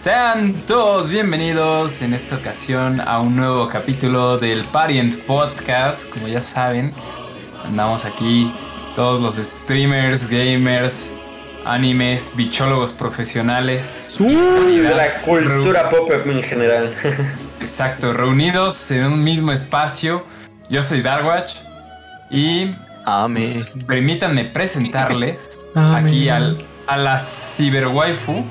Sean todos bienvenidos en esta ocasión a un nuevo capítulo del Parent Podcast. Como ya saben, andamos aquí todos los streamers, gamers, animes, bichólogos profesionales. De la cultura pop en general. Exacto, reunidos en un mismo espacio. Yo soy Darkwatch y pues, permítanme presentarles aquí al, a la ciberwaifu.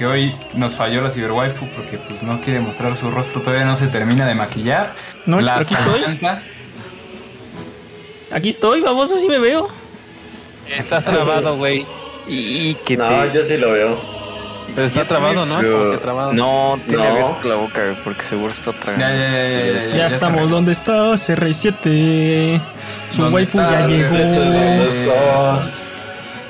Que hoy nos falló la ciberwaifu porque pues no quiere mostrar su rostro, todavía no se termina de maquillar. No, la aquí estoy. Aquí estoy, baboso, sí me veo. Está trabado, güey. Y que No, te... yo sí lo veo. Pero está trabado, ¿no? Pero- trabado. No, tiene No. abierto la boca, güey, porque seguro está tragando. Ya, ya, ya, ya, ya, Ya, ya estamos. está. ¿Dónde estás? R7. Su ¿Dónde waifu ya llegó.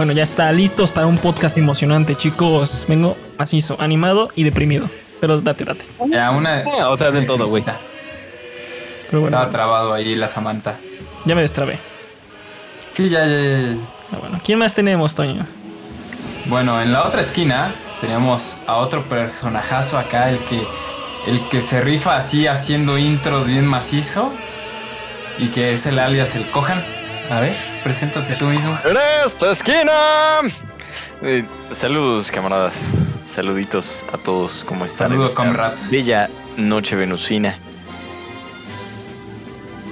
R7? Bueno, ya está. Listos para un podcast emocionante, chicos. Vengo macizo, animado y deprimido. Pero date, date. Ya, una. Ah, o sea, de todo, güey. Pero bueno, Estaba trabado ahí la Samantha. ya me destrabé. Sí, ya, ya, ya, ya. Ah, bueno, ¿quién más tenemos, Toño? Bueno, en la otra esquina tenemos a otro personajazo acá, el que, el que se rifa así haciendo intros bien macizo. Y que es el alias el Cojan. A ver, preséntate tú mismo. ¡En esta esquina! Eh, saludos, camaradas. Saluditos a todos. ¿Cómo están? Saludos, comrade. Bella noche venusina.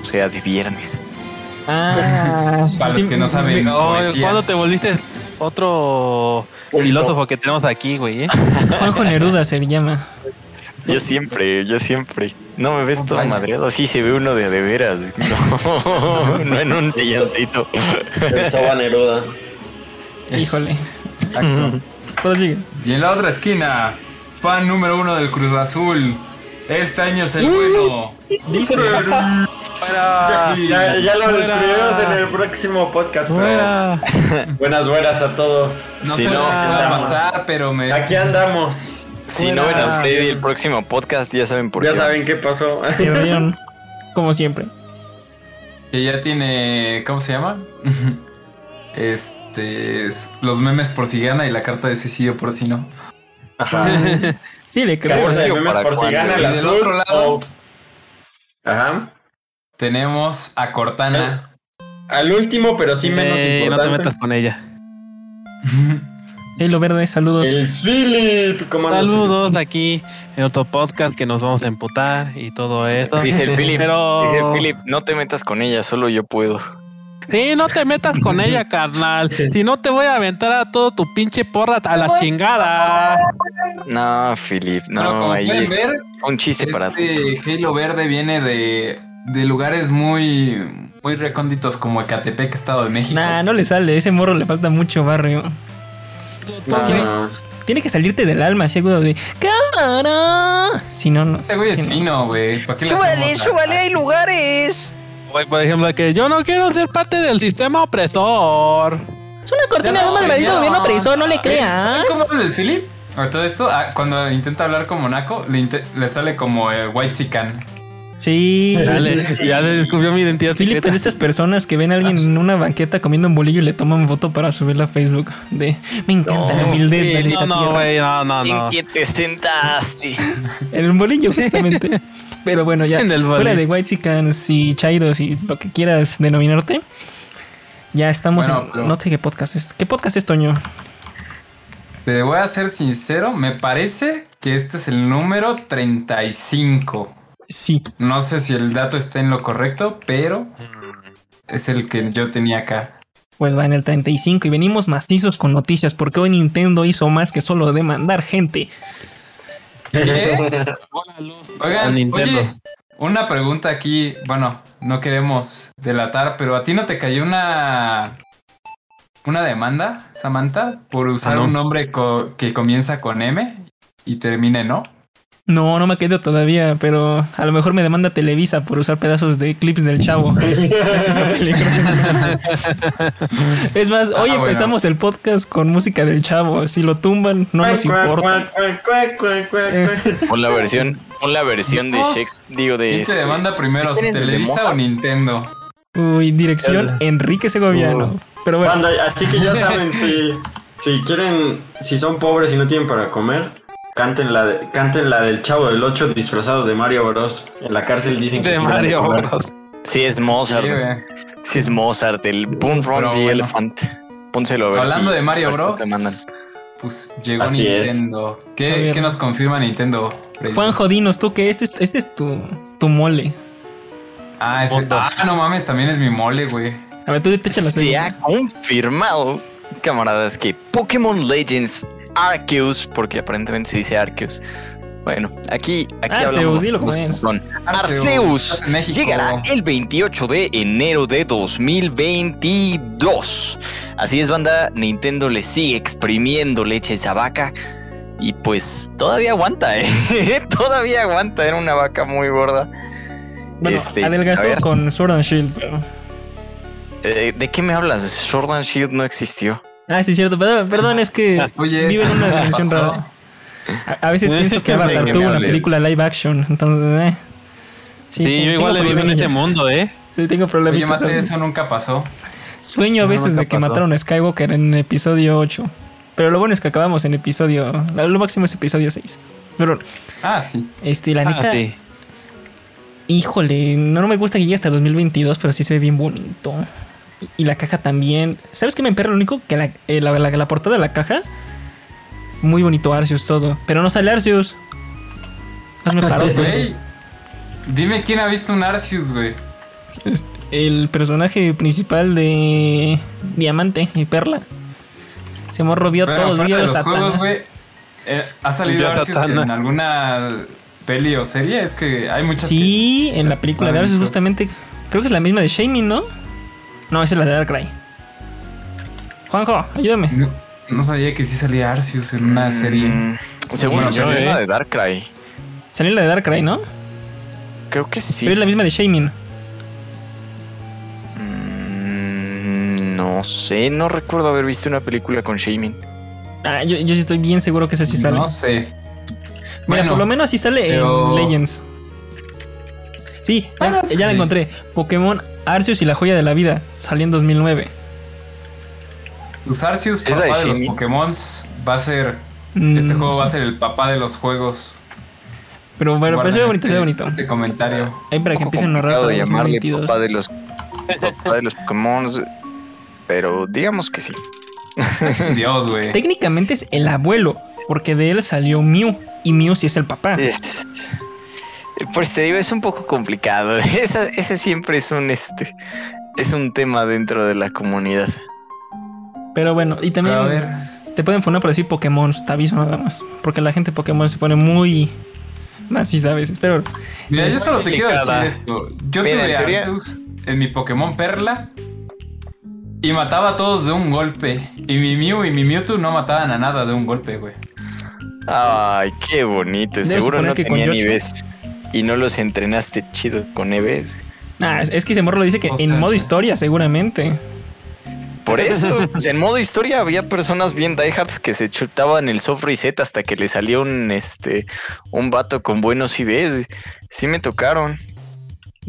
O sea, de viernes. Ah, Para los que no saben. ¿Cuándo te volviste otro filósofo que tenemos aquí, güey? eh? Juanjo Neruda se llama. Yo siempre, yo siempre. No me ves todo madreado. Así se ve uno de de veras. No, no en un silloncito. El Soba Neruda. Híjole. Exacto. Prosigue. Y en la otra esquina, fan número uno del Cruz Azul. Este año es el bueno. Dice. Para... Ya, ya lo descubriremos en el próximo podcast. pero. Buenas, buenas a todos. No Si sé no, que va a pasar, pero me... Aquí andamos. Si no ven a usted y el próximo podcast, ya saben por Ya qué. saben qué pasó. Como siempre. Que ya tiene. ¿Cómo se llama? este. es Los memes por si gana y la carta de suicidio por si no. Ajá. Sí, le creo. De Digo, memes ¿para por si gana el Y del azul. otro lado- o- Ajá. Tenemos a Cortana. Al último, pero sí menos Eh, no te importante. metas con ella. Halo Verde, saludos. El Philip. ¿Cómo andas, Saludos aquí en otro podcast que nos vamos a emputar y todo eso. Dice el Philip, Pero... dice el Philip, no te metas con ella, solo yo puedo. Sí, no te metas con ella, carnal. Si no te voy a aventar a todo tu pinche porra a la chingada. No, Philip, no, como ahí pueden es ver, un chiste para este Halo Verde viene de, de lugares muy, muy recónditos como Ecatepec, Estado de México. Nah, no le sale. Ese morro le falta mucho barrio. No. Tiene que salirte del alma, así agudo de cámara. Si no, no. Este güey es fino, güey. ¿Para qué le hacemos a- hay lugares. Güey, Por ejemplo, que yo no quiero ser parte del sistema opresor. Es una cortina de humo del gobierno opresor, no le ¿Saben creas. ¿Cómo habla el Philip? Todo esto, cuando intenta hablar como Naco, le sale como eh, White Sican. Sí. Dale, ya le descubrió mi identidad Philip es de estas personas que ven a alguien en una banqueta comiendo un bolillo y le toman foto para subirla a Facebook. De me encanta la humildad de Sí, esta no, no, güey, no, no, no. ¿En qué te sentaste? En el bolillo, justamente. Pero bueno, ya. En el fuera bolillo. de Whitesicans y Chairos y lo que quieras denominarte. Ya estamos Bueno, en. pero- No sé qué podcast es. ¿Qué podcast es, Toño? Te voy a ser sincero, me parece que este es el número 35. Sí. No sé si el dato está en lo correcto, pero es el que yo tenía acá. Pues va en el 35 y venimos macizos con noticias porque hoy Nintendo hizo más que solo demandar gente. ¿Qué? A Oigan, Nintendo. oye, una pregunta aquí. Bueno, no queremos delatar, pero a ti no te cayó una una demanda, Samantha, por usar Ah, no. un nombre co- que comienza con M y termine en O. No, no me ha caído todavía, pero a lo mejor me demanda Televisa por usar pedazos de clips del chavo. Ese es lo peligroso. es más, hoy Ah, bueno. empezamos el podcast con música del chavo. Si lo tumban, no nos importa. Pon la versión, pon la versión de Dios. Shakes, digo de ¿Quién te este- demanda primero, ¿Quién es el de Televisa o Nintendo? Uy, dirección Enrique Segoviano. Pero bueno, Banda, así que ya saben, si, si quieren, si son pobres y no tienen para comer, Canten la, de- canten la del chavo del 8 disfrazados de Mario Bros. En la cárcel dicen que De sí van a Mario. Bros. Sí, es Mozart. Sí, es Mozart, el Boom from Pero the bueno. Elephant. Pónselo a ver. Hablando si- de Mario Bros. te mandan. Pues llegó Así. Nintendo. ¿Qué, nos confirma Nintendo? Freddy? Juanjo, dinos tú que este es, este es tu, tu mole. Ah, ese- ah, no mames, también es mi mole, güey. A ver, tú te echas la Se ha confirmado, camaradas, que Pokémon Legends Arceus, porque aparentemente se dice Arceus. Bueno, aquí, aquí Arceus, hablamos dilo como es. Arceus, llegará el 28 de enero de 2022. Así es, banda. Nintendo le sigue exprimiendo leche a esa vaca. Y pues todavía aguanta, ¿eh? todavía aguanta. Era una vaca muy gorda. Bueno, Este, adelgazó con Sword and Shield, pero. Eh, ¿De qué me hablas? Sword and Shield no existió. Ah, sí, cierto. Perdón, perdón, es que Oye, vive en eso una dimensión rara. A, a veces pienso que Avatar tuvo una película live action, entonces, eh. Sí, te- yo igual vivido en problemillas. mundo, ¿eh? Sí, tengo Oye, problemitas. Mate, eso nunca pasó. Sueño a veces de que pasó. mataron a Skywalker en episodio 8. Pero lo bueno es que acabamos en episodio. Lo máximo es episodio 6. Pero, Ah, sí. este, la neta. Ah, sí. Híjole, no, no me gusta que llegue hasta 2022, pero sí se ve bien bonito. Y, y la caja también. ¿Sabes qué me emperra lo único? Que la, eh, la, la- la portada de la caja. Muy bonito Arceus todo. Pero no sale Arceus. Hazme paro. Dime quién ha visto un Arceus, güey. El personaje principal de Diamante y Perla. Se morro vio todos, vio de los los juegos, güey. eh, ¿Ha salido Arceus Satana. en alguna peli o serie? Es que hay muchas. Sí, en la película de Arceus justamente. Creo que es la misma de Shaming, ¿no? No, esa es la de Darkrai. Juanjo, ayúdame. No, no sabía que sí salía Arceus en una serie. Mm, según yo, era ¿eh? de Darkrai. Salió la de Darkrai, ¿no? Creo que sí. Pero es la misma de Shaming. Mm, no sé, no recuerdo haber visto una película con Shaming. Ah, yo, yo sí estoy bien seguro que esa sí sale. No sé. Mira, Bueno, por lo menos así sale pero- en Legends. Sí, ya, Bueno, ya la sí. encontré. Pokémon Arceus y la joya de la vida. Salió en 2009. Pues Arceus, ¿Es la de papá de los? Pokémon, va a ser. Este Mm, juego va a ser el papá de los juegos. Pero bueno, pero se ve Guarden bonito, se ve este- bonito. Este comentario. Ahí para que empiecen a ahorrar para llamarle 2022. papá de los papá de los Pokémon, pero digamos que sí. Dios, güey. Técnicamente es el abuelo, porque de él salió Mew. Y Mew sí es el papá. Es- pues te digo, es un poco complicado. Esa- ese siempre es un este es un tema dentro de la comunidad. Pero bueno, y también Pero a ver. te pueden poner por decir Pokémon, te aviso nada más. Porque la gente Pokémon se pone muy maciza a veces. Pero Mira, yo solo te quiero decir esto. Yo Mira, tuve en teoría- Arceus en mi Pokémon Perla y mataba a todos de un golpe. Y mi Mew y mi Mewtwo no mataban a nada de un golpe, güey. Ay, qué bonito. Debes Seguro no que con tenían Yoshi- Ives y no los entrenaste chido con Eves. ah, es, que ese morro lo dice que O en modo historia, seguramente. Por eso, pues, en modo historia había personas bien diehards que se chutaban el soft reset hasta que le salió un este un vato con buenos IVs. Sí me tocaron.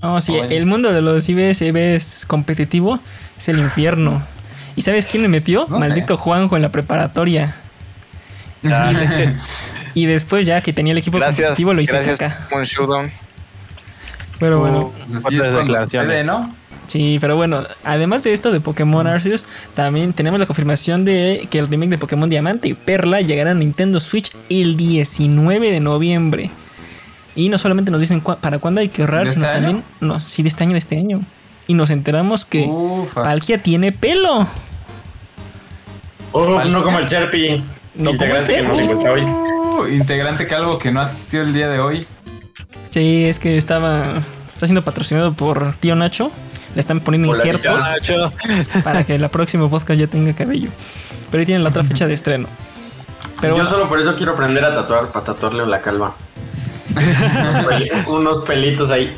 No, sí, Oye. el mundo de los IBS, IBS competitivo es el infierno. ¿Y sabes quién me metió? No sé. Maldito Juanjo en la preparatoria. Y después ya que tenía el equipo Gracias, competitivo lo hice gracias acá. Showdown. Pero bueno, Pues así es cuando sucede, ¿no? sí, pero bueno, además de esto de Pokémon Arceus, también tenemos la confirmación de que el remake de Pokémon Diamante y Perla llegará a Nintendo Switch el 19 de noviembre. Y no solamente nos dicen para cuándo hay que ahorrar, ¿De sino este también, no, sí, de este año, de este año. Y nos enteramos que Ufas. Palkia tiene pelo. Oh, no como el Sherpy. No como el que nos hoy. Integrante calvo que no asistió el día de hoy. Sí, es que estaba. Está siendo patrocinado por Tío Nacho. Le están poniendo Por la injertos Nacho. para que el próximo podcast ya tenga cabello. Pero ahí tienen la otra fecha de estreno. Pero Yo bueno, solo por eso quiero aprender a tatuar, para tatuarle la calva. unos, peli- unos pelitos ahí.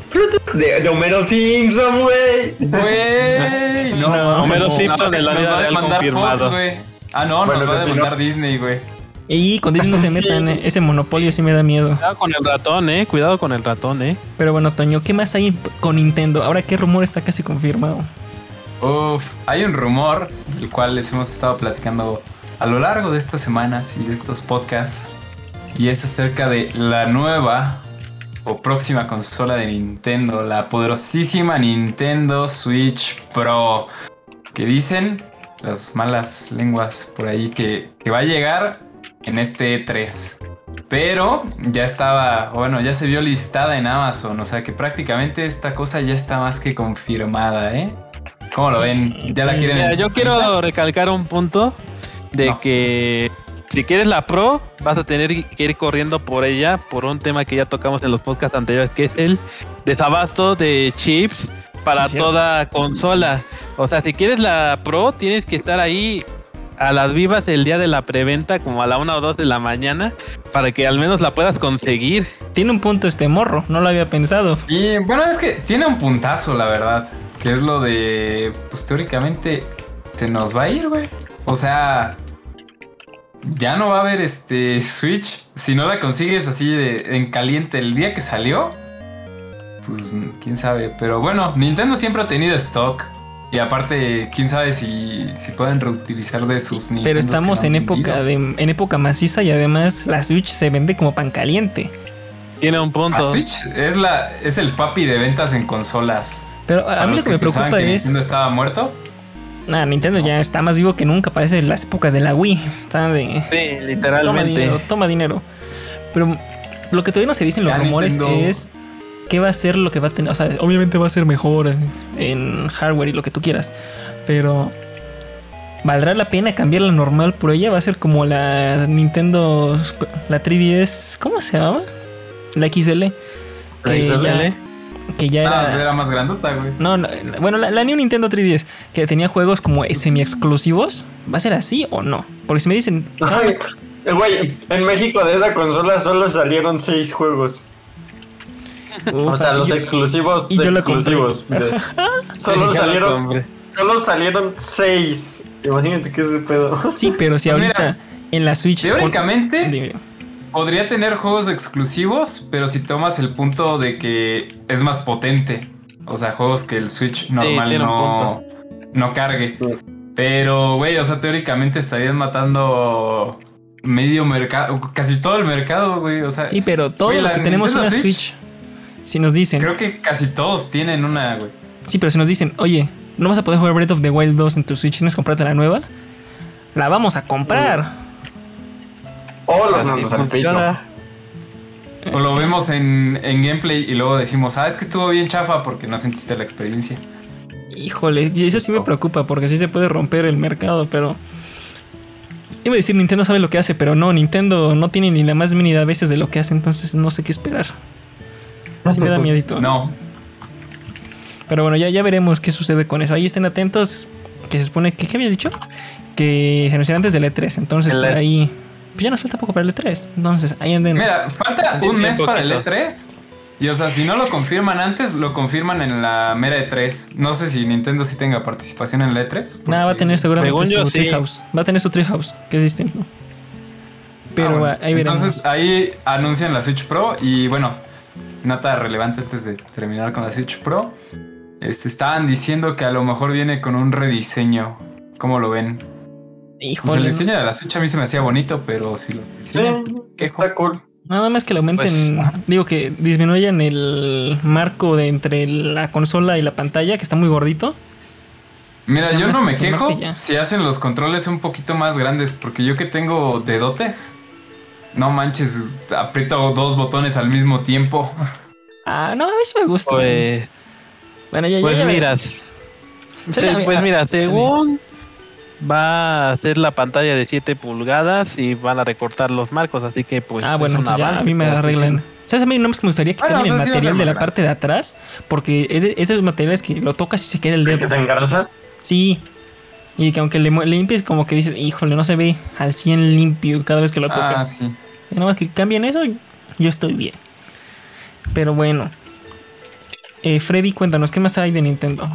De, de Homero Simpson, güey. Güey, no. No. Homero Simpson en la Nos vida va a real demandar confirmado. Fox, güey. Ah, no, Bueno, nos va a demandar Disney, güey. Y con Disney no se metan, eh, ese monopolio sí me da miedo. Cuidado con el ratón, eh. Cuidado con el ratón, eh. Pero bueno, Toño, ¿qué más hay con Nintendo? Ahora, ¿qué rumor está casi confirmado? Uf, hay un rumor del cual les hemos estado platicando a lo largo de estas semanas y de estos podcasts. y es acerca de la nueva o próxima consola de Nintendo, la poderosísima Nintendo Switch Pro, que dicen las malas lenguas por ahí que, que va a llegar en este E3. Pero ya estaba, bueno, ya se vio listada en Amazon, o sea que prácticamente esta cosa ya está más que confirmada, ¿eh? ¿Cómo lo ven? ¿Ya la quieren? Mira, yo quiero recalcar un punto de No. que si quieres la Pro, vas a tener que ir corriendo por ella por un tema que ya tocamos en los podcasts anteriores, que es el desabasto de chips para Sí, toda consola. O sea, si quieres la Pro, tienes que estar ahí a las vivas el día de la preventa, como a la una o dos de la mañana, para que al menos la puedas conseguir. Tiene un punto este morro, no lo había pensado. Y bueno, es que tiene un puntazo, la verdad. Que es lo de, pues teóricamente, se nos va a ir, güey. O sea, ya no va a haber este Switch. Si no la consigues así de, en caliente el día que salió, pues quién sabe. Pero bueno, Nintendo siempre ha tenido stock. Y aparte, quién sabe si, si pueden reutilizar de sus Nintendos Pero estamos en época de en época maciza y además la Switch se vende como pan caliente. Tiene un punto. La Switch es, la, es el papi de ventas en consolas. Pero a, mí lo que me preocupa que es Nintendo estaba muerto. Nah, Nintendo ya está más vivo que nunca, parece las épocas de la Wii. Está de Sí, toma literalmente. dinero, toma dinero. Pero lo que todavía no se dicen los Ya rumores Nintendo- es qué va a ser lo que va a tener. O sea, obviamente va a ser mejor en hardware y lo que tú quieras. Pero ¿valdrá la pena cambiar la normal por ella? Va a ser como la Nintendo, la 3DS, ¿cómo se llamaba? La XL. La Que XL. ya, que ya Ah, era... era más grandota, güey. No, no, bueno, la, la New Nintendo 3DS, que tenía juegos como semi-exclusivos, ¿va a ser así o no? Porque si me dicen, Ay, Güey, en México de esa consola solo salieron seis juegos. O "Uf, sea, los yo- exclusivos y yo exclusivos. de- solo salieron, solo salieron seis. Imagínate que ese pedo. Sí, pero si Mira, ahorita en la Switch... Teóricamente Dime. podría tener juegos exclusivos, pero si tomas el punto de que es más potente. O sea, juegos que el Switch normal no, no cargue. Pero, güey, o sea, teóricamente estarían matando medio mercado, casi todo el mercado, güey. O sea, Sí, pero todos los la que tenemos Nintendo una Switch, si nos dicen, creo que casi todos tienen una, güey. sí, pero si nos dicen, oye, no vas a poder jugar Breath of the Wild 2 en tu Switch, ¿tienes comprarte la nueva? La vamos a comprar. O. Funciona. O lo vemos en, en gameplay y luego decimos, ah, es que estuvo bien chafa porque no sentiste la experiencia. Híjole, y eso sí me preocupa porque sí se puede romper el mercado, pero. Iba a decir Nintendo sabe lo que hace, pero no, Nintendo no tiene ni la más mínima a veces de lo que hace, entonces no sé qué esperar. Sí me da miedito. No, Pero bueno, ya, ya veremos qué sucede con eso. Ahí estén atentos. Que se supone que, ¿qué había dicho? Que se anunciará antes del E3. Entonces, El por E- ahí. Pues ya nos falta poco para el E3. Entonces, ahí anden. Mira, falta un mes para el poquito. E3. Y o sea, si no lo confirman antes, lo confirman en la mera E3. No sé si Nintendo sí tenga participación en la E3. Nada, va a tener seguramente Según yo, su sí. Treehouse. Va a tener su Treehouse, que es distinto. Pero Ah, bueno. ah, ahí veremos. Entonces ahí anuncian la Switch Pro y bueno, nota relevante antes de terminar con la Switch Pro. Este, estaban diciendo que a lo mejor viene con un rediseño. ¿Cómo lo ven? Pues Híjole. el ¿no? diseño de la Switch a mí se me hacía bonito, pero si lo Sí, ¿qué está cool. Nada más que le aumenten, digo que disminuyan el marco de entre la consola y la pantalla, que está muy gordito. Mira, yo no me que se marque quejo si hacen los controles un poquito más grandes, porque yo que tengo dedotes, no manches, aprieto dos botones al mismo tiempo. Ah, no, a mí sí me gusta. Pues, bueno, ya, ya, pues ya mira, veremos. se- a mí- pues mira, según va a ser la pantalla de 7 pulgadas y van a recortar los marcos, así que pues ah, bueno, entonces ya a mí me arreglan. ¿Sabes? A mí no me gustaría que Bueno, cambien o sea, el sí material de la parte de atrás, porque es de esos materiales que lo tocas y se queda el dedo. Que se engarza. Sí. Y que aunque le limpies, como que dices, híjole, no se ve al 100 limpio cada vez que lo Ah, tocas. sí. Y nada más que cambien eso, yo estoy bien. Pero bueno. Eh, Freddy, cuéntanos, ¿qué más hay de Nintendo?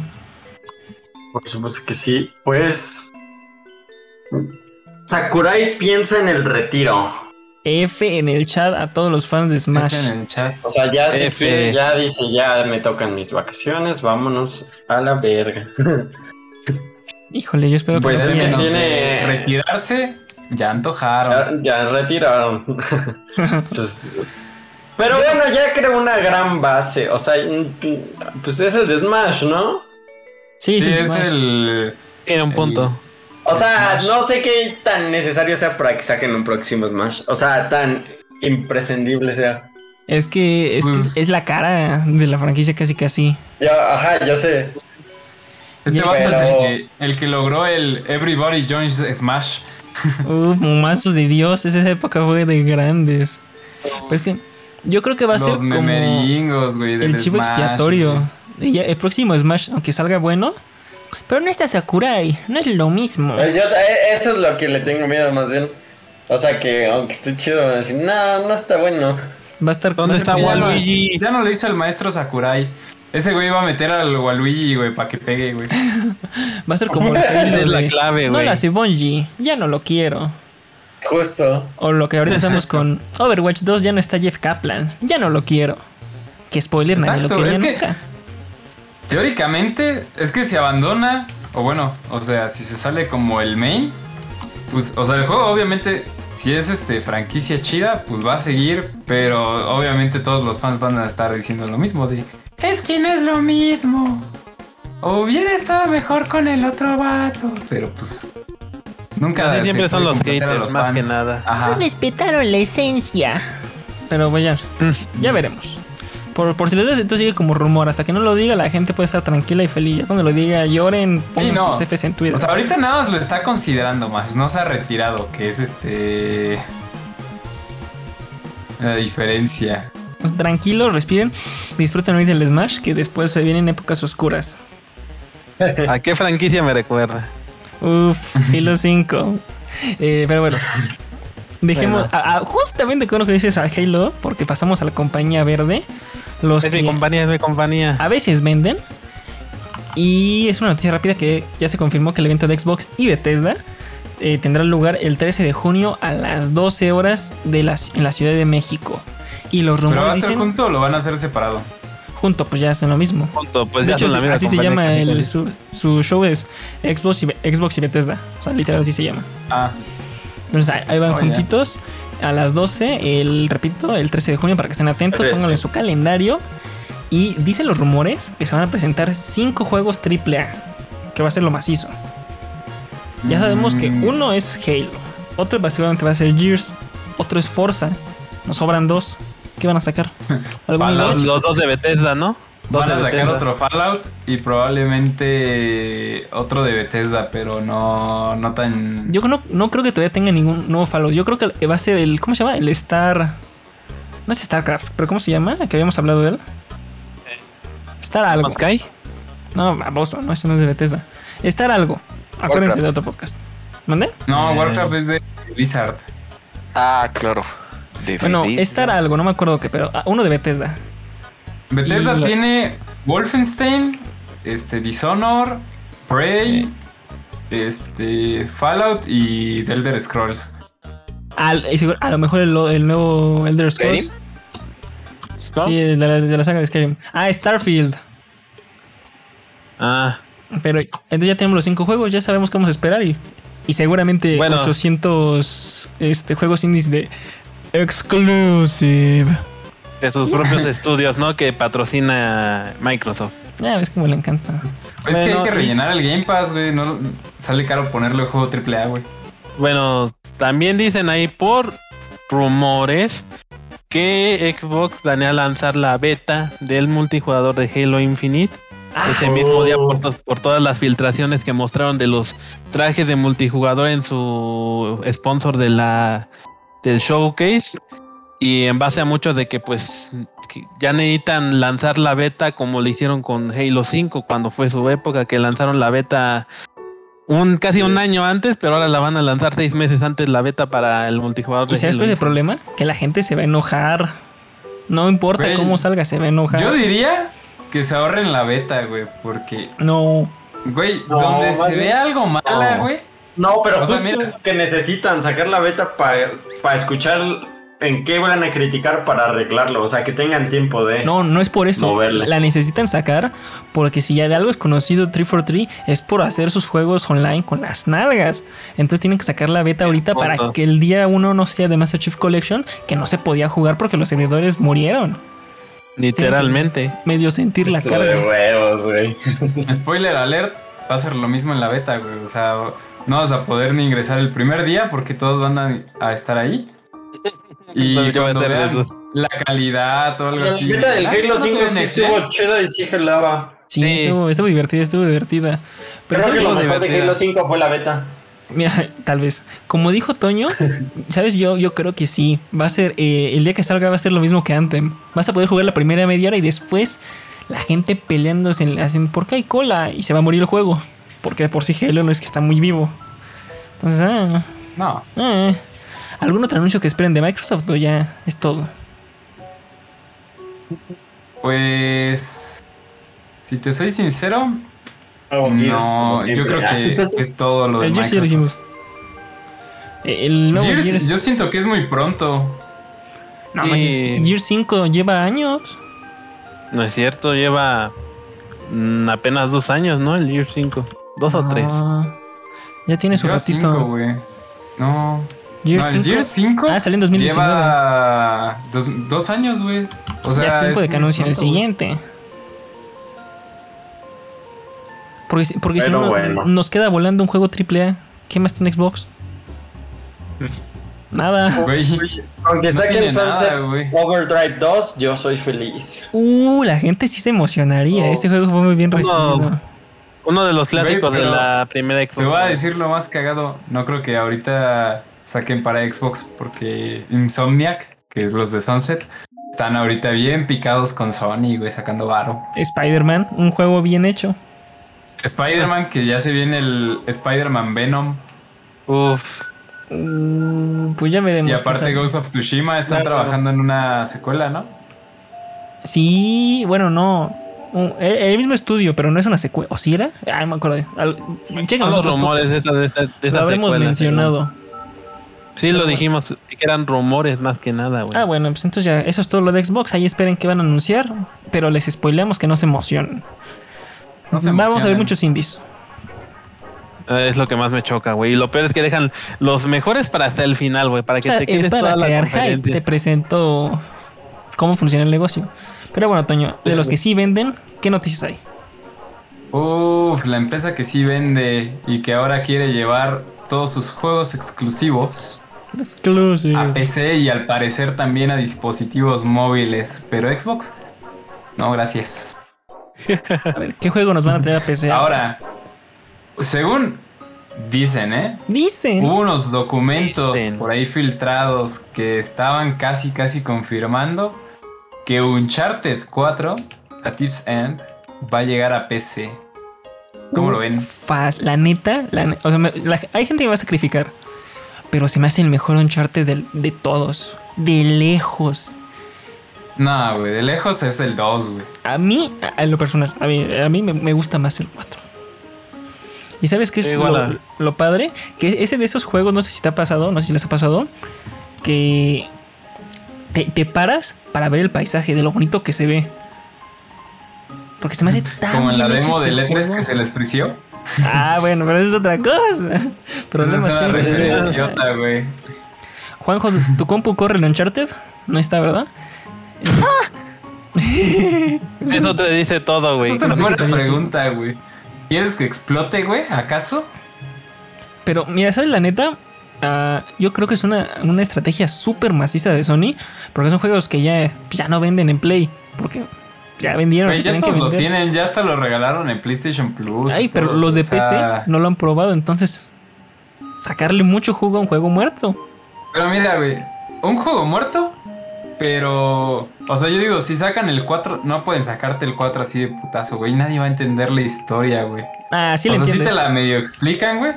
Por supuesto que sí. Pues. Sakurai piensa en el retiro. F en el chat a todos los fans de Smash. En el chat. O sea, ya se F. quiere, ya dice, ya me tocan mis vacaciones, vámonos a la verga. Híjole, yo espero Pues que es no que tiene- Retirarse Ya antojaron. Ya, ya retiraron. pues, pero bueno, ya creo una gran base. O sea, mm, pues es el de Smash, ¿no? Sí, Sí, sí, es Smash. el. Tiene un punto. O sea, no sé qué tan necesario sea para que saquen un próximo Smash. O sea, tan imprescindible sea. Es que es, que Pues- es la cara de la franquicia casi casi. Ya, ajá, yo sé. Este es el que, el que logró el Everybody Joins Smash. Uf, mazos de Dios, esa época fue de grandes. Pero es que yo creo que va a ser como el chivo Smash, expiatorio. Y el próximo Smash, aunque salga bueno. Pero no está Sakurai, no es lo mismo. Pues yo, eh, eso es lo que le tengo miedo más bien. O sea, que aunque esté chido, van a decir, no, no está bueno. Va a estar ¿Dónde está Waluigi? ya no lo hizo el maestro Sakurai. Ese güey iba a meter al Waluigi, güey, para que pegue, güey. Va a ser como el Halo Es la clave, No güey. lo hace Bungie, ya no lo quiero. Justo. O lo que ahorita estamos con Overwatch 2, ya no está Jeff Kaplan, ya no lo quiero. Que spoiler, nadie lo Exacto, quería es que- nunca. Teóricamente, es que si abandona, o bueno, o sea, si se sale como el main, pues, o sea, el juego obviamente, si es este franquicia chida, pues va a seguir, pero obviamente todos los fans van a estar diciendo lo mismo de, es que no es lo mismo. O hubiera estado mejor con el otro vato, pero pues nunca Así siempre son los a haters, más que nada. Ajá. respetaron la esencia. Pero pues ya, Mm. ya veremos. Por, por si les das, entonces sigue como rumor. Hasta que no lo diga, la gente puede estar tranquila y feliz. Ya cuando lo diga, lloren, pongan no. sus Fs en Twitter. O sea, ahorita nada más lo está considerando más, no se ha retirado, que es este... La diferencia. Pues, tranquilos, respiren, disfruten hoy del Smash, que después se vienen épocas oscuras. ¿A qué franquicia me recuerda? Uf, Halo 5. Eh, pero bueno. Dejemos Bueno. a- a- justamente con lo que dices a Halo, porque pasamos a la compañía verde. Los Es mi que compañía, es mi compañía. a veces venden. Y es una noticia rápida que ya se confirmó que el evento de Xbox y Bethesda eh, tendrá lugar el 13 de junio a las 12 horas de las, en la Ciudad de México. Y los ¿Pero va rumores a ser dicen junto o lo van a hacer separado? junto, pues ya hacen lo mismo. Punto, pues de ya hecho, son la misma así se llama el, su, su show es Xbox y, Xbox y Bethesda. O sea, literal así se llama. Ah, Entonces ahí- van Oh, ya. juntitos a las 12, el, repito, el 13 de junio para que estén atentos, pónganlo en su calendario. Y dicen los rumores que se van a presentar 5 juegos AAA, que va a ser lo macizo. Ya sabemos que Mm. uno es Halo, otro básicamente va a ser Gears, otro es Forza. Nos sobran dos. ¿Qué van a sacar? ¿Algún Fallout. Overwatch? Los dos de Bethesda, ¿no? Dos van a sacar Bethesda. otro Fallout y probablemente otro de Bethesda, pero no, no tan... Yo no, no creo que todavía tenga ningún nuevo Fallout. Yo creo que va a ser el. ¿Cómo se llama? El Star. No es StarCraft, pero ¿cómo se llama? Que habíamos hablado de él. Star algo. ¿No Sky? No, baboso, no, eso no es de Bethesda. Star algo. Acuérdense Warcraft. de otro podcast. ¿Mande? No, Eh. Warcraft es de Blizzard. Ah, claro. De Bueno, Bethesda. Algo, no me acuerdo qué, pero ah, uno de Bethesda. Bethesda Y lo- tiene Wolfenstein, este, Dishonor, Prey, este, Fallout y The Elder Scrolls. Al- a lo mejor el, el nuevo Elder Scrolls. Sí, el de la, de la saga de Skyrim. Ah, Starfield. Ah, Pero entonces ya tenemos los cinco juegos, ya sabemos qué vamos a esperar y, y seguramente Bueno. 800 este, juegos indies de exclusive. de sus propios estudios, ¿no? Que patrocina Microsoft. Ya ves cómo le encanta. Es que hay que rellenar el Game Pass, güey. No, sale caro ponerle juego AAA, güey. Bueno, también dicen ahí por rumores que Xbox planea lanzar la beta del multijugador de Halo Infinite. Ese mismo día por, to- por todas las filtraciones que mostraron de los trajes de multijugador en su sponsor de la del showcase y en base a muchos de que pues que ya necesitan lanzar la beta como lo hicieron con Halo 5 cuando fue su época que lanzaron la beta un casi un año antes, pero ahora la van a lanzar seis meses antes la beta para el multijugador. ¿Y de sabes Halo cuál es el problema? Que la gente se va a enojar. No importa Güey, cómo salga, se va a enojar. Yo diría que se ahorren la beta, güey. Porque, No. güey, No, donde se bien- ve algo mala, No. güey. No, pero O sea, justo mira- es que necesitan sacar la beta para escuchar en qué van a criticar para arreglarlo. O sea, que tengan tiempo de. No, no es por eso. Moverle. La necesitan sacar porque si ya de algo es conocido 343 es por hacer sus juegos online con las nalgas. Entonces tienen que sacar la beta ahorita para que el día uno no sea de Master Chief Collection, que no se podía jugar porque los servidores murieron. Literalmente. Medio sentir la Eso de carga. huevos, güey. Spoiler alert, va a ser lo mismo en la beta, güey. O sea, no vas a poder ni ingresar el primer día porque todos van a, a estar ahí. Y Entonces, ¿qué va a cuando vean la calidad o algo La así. beta del "Ay, Halo no se 5 ve sí next gen". estuvo chido y sí jalaba. Sí, Sí. Estuvo, estuvo divertida, estuvo divertida. Pero Creo que lo mejor de. Halo 5 fue la beta. Mira, tal vez. Como dijo Toño, ¿sabes? Yo, yo creo que sí. Va a ser, eh, el día que salga va a ser lo mismo que Anthem. Vas a poder jugar la primera media hora y después la gente peleándose en, hacen, ¿por qué hay cola? Y se va a morir el juego. Porque de por sí Halo no es que está muy vivo. Entonces, ah, No. ah. ¿Algún otro anuncio que esperen de Microsoft o ya es todo? Pues. Si te soy sincero, Oh, Gears, no. Yo creo que es todo lo de El Gears ya lo Microsoft. dijimos. Eh, El nuevo Gears, Gears- Yo siento que es muy pronto. No, manches, Gears 5 lleva años. No es cierto, lleva mm, apenas dos años, ¿no? El Year 5. Dos o tres. Ah, ya tiene su Lleva ratito. cinco, güey. No. Gears no, el 5. Gears 5 Ah, salió en 2019. lleva dos, dos años, güey. O sea, ya es tiempo de que anuncien el siguiente. Porque, si- porque si no, no- bueno. nos queda volando un juego AAA. ¿Qué más tiene Xbox? Nada. Güey, Aunque No saquen nada, Sunset güey. Overdrive 2, yo soy feliz. Uh, la gente sí se emocionaría. Oh. Este juego fue muy bien No. Uno de los clásicos de la primera Xbox. te voy a decir lo más cagado. No creo que ahorita saquen para Xbox porque Insomniac, que es los de Sunset, están ahorita bien picados con Sony, güey, sacando varo. Spider-Man, un juego bien hecho. Spider-Man, que ya se viene el Spider-Man Venom. Uf, Uh, pues ya veremos. Y aparte. Ghost of Tsushima están Claro. trabajando en una secuela, ¿no? Sí, bueno, no. Uh, el, mismo estudio, pero no es una secuela. ¿O sí era? Ah, me acuerdo. Chequen los rumores de esa, de esa, de esa Lo habremos secuela, mencionado. Sí, lo dijimos, que eran rumores más que nada, güey. Ah, bueno, pues entonces ya, eso es todo lo de Xbox. Ahí esperen que van a anunciar, pero les spoileamos que no se emocionen. No se Vamos a ver muchos indies. Eh, Es lo que más me choca, güey. Y lo peor es que dejan los mejores para hasta el final, güey, para O que sea, te quedes es para toda la crear hype. Te presento cómo funciona el negocio. Pero bueno, Toño, de los que sí venden, ¿qué noticias hay? Uf, la empresa que sí vende y que ahora quiere llevar todos sus juegos exclusivos Exclusive. a PC y al parecer también a dispositivos móviles. Pero Xbox, no, gracias. A ver, ¿qué juego nos van a traer a PC? Ahora, según dicen, ¿eh? Dicen. Hubo unos documentos Dicen. por ahí filtrados que estaban casi, casi confirmando que Uncharted 4, a Tips End, va a llegar a PC. ¿Cómo lo ven? La neta, la ne- o sea, me- la- hay gente que va a sacrificar, pero se me hace el mejor Uncharted de, todos. De lejos. No, güey, de lejos es el 2, güey. A mí, a, a lo personal, a mí, a mí me, me gusta más el 4. ¿Y sabes qué es lo padre? Que ese de esos juegos, no sé si te ha pasado, no sé si les ha pasado, que te, te paras para ver el paisaje de lo bonito que se ve. Porque se me hace tan Como en la demo de letras que se les frició. Ah, bueno, pero eso es otra cosa. Esa es Problemas una güey. Juanjo, ¿tu compu corre el Uncharted? No está, ¿verdad? Eso te dice todo, güey. Esa es una buena pregunta, güey. ¿Quieres que explote, güey? ¿Acaso? Pero mira, ¿sabes la neta? Ah, yo creo que es una, una estrategia súper maciza de Sony. Porque son juegos que ya, ya no venden en Play. Porque ya vendieron. Que ya que todos lo tienen, ya hasta lo regalaron en PlayStation Plus. Ay, pero todo, los de sea, PC no lo han probado. Entonces, sacarle mucho jugo a un juego muerto. Pero mira, güey, un juego muerto, pero... O sea, yo digo, si sacan el 4, no pueden sacarte el 4 así de putazo, güey. Nadie va a entender la historia, güey. Ah, sí o le sea, sí te la medio explican, güey.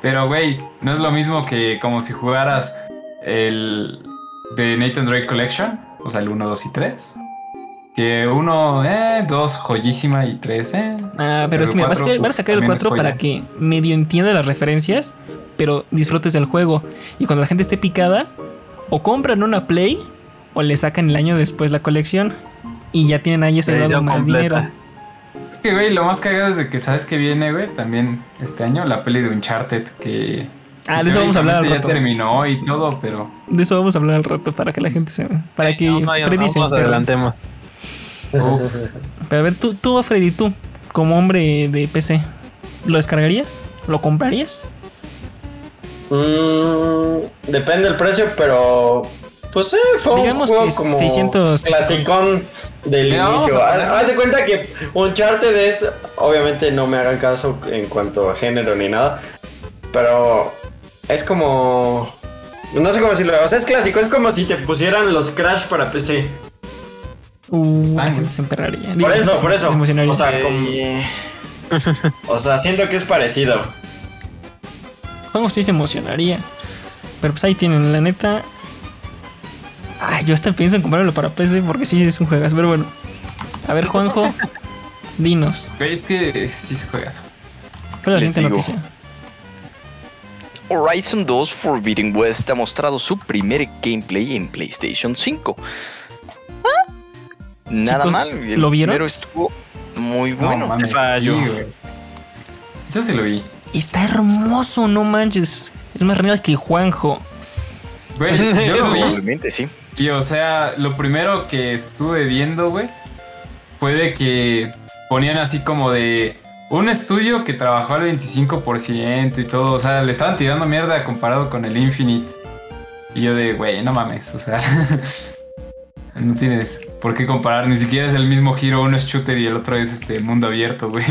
Pero, güey, no es lo mismo que como si jugaras el de Nathan Drake Collection, o sea, el 1, 2 y 3. Que uno, eh, dos, joyísima y tres, eh. Ah, pero Pero es que mira, vas a, cuatro, vas a sacar el también es 4 para que medio entienda las referencias, pero disfrutes del juego. Y cuando la gente esté picada, o compran una Play o le sacan el año después la colección y ya tienen ahí asegurado más completa. dinero. Es que, güey, lo más cagado es de que sabes que viene, güey, también este año la peli de Uncharted que. Ah, de eso vamos a hablar al rato. Ya terminó y todo, pero. De eso vamos a hablar al rato para que la gente se. Para que No, no, Freddy no, se vamos, entere. adelantemos. Uf, Pero a ver, tú, tú, Freddy, tú, como hombre de PC, ¿lo descargarías? ¿Lo comprarías? Mm, depende del precio, pero. Pues sí, fue Digamos un juego que como 600 clasicón del Mira, inicio. a haz de cuenta que Uncharted es. Obviamente no me hagan caso en cuanto a género ni nada. Pero es como. No sé cómo decirlo. O sea, es clásico. Es como si te pusieran los Crash para PC. Uh, Están, la gente se emperraría. Por Digo, eso, por eso. se emocionaría. O sea, como- Eh, o sea, siento que es parecido. Juego sí se emocionaría. Pero pues ahí tienen, la neta. Ay, yo hasta pienso en comprarlo para PC porque sí es un juegazo. Pero bueno. A ver, Juanjo, dinos. es que sí se juegas. ¿Cuál es la siguiente digo. noticia? Horizon 2 Forbidden West ha mostrado su primer gameplay en PlayStation 5. Ah, Nada Chicos, mal. El ¿lo vieron? primero estuvo muy No bueno. mames, fallo. sí. Yo sí lo vi. Está hermoso, no manches. Es más real que Juanjo. Güey, yo lo vi. Probablemente sí. Y o sea, lo primero que estuve viendo, güey, fue de que ponían así como de un estudio que trabajó al 25% y todo. O sea, le estaban tirando mierda comparado con el Infinite. Y yo de, güey, no mames, o sea, no tienes por qué comparar. Ni siquiera es el mismo giro, uno es shooter y el otro es este mundo abierto, güey.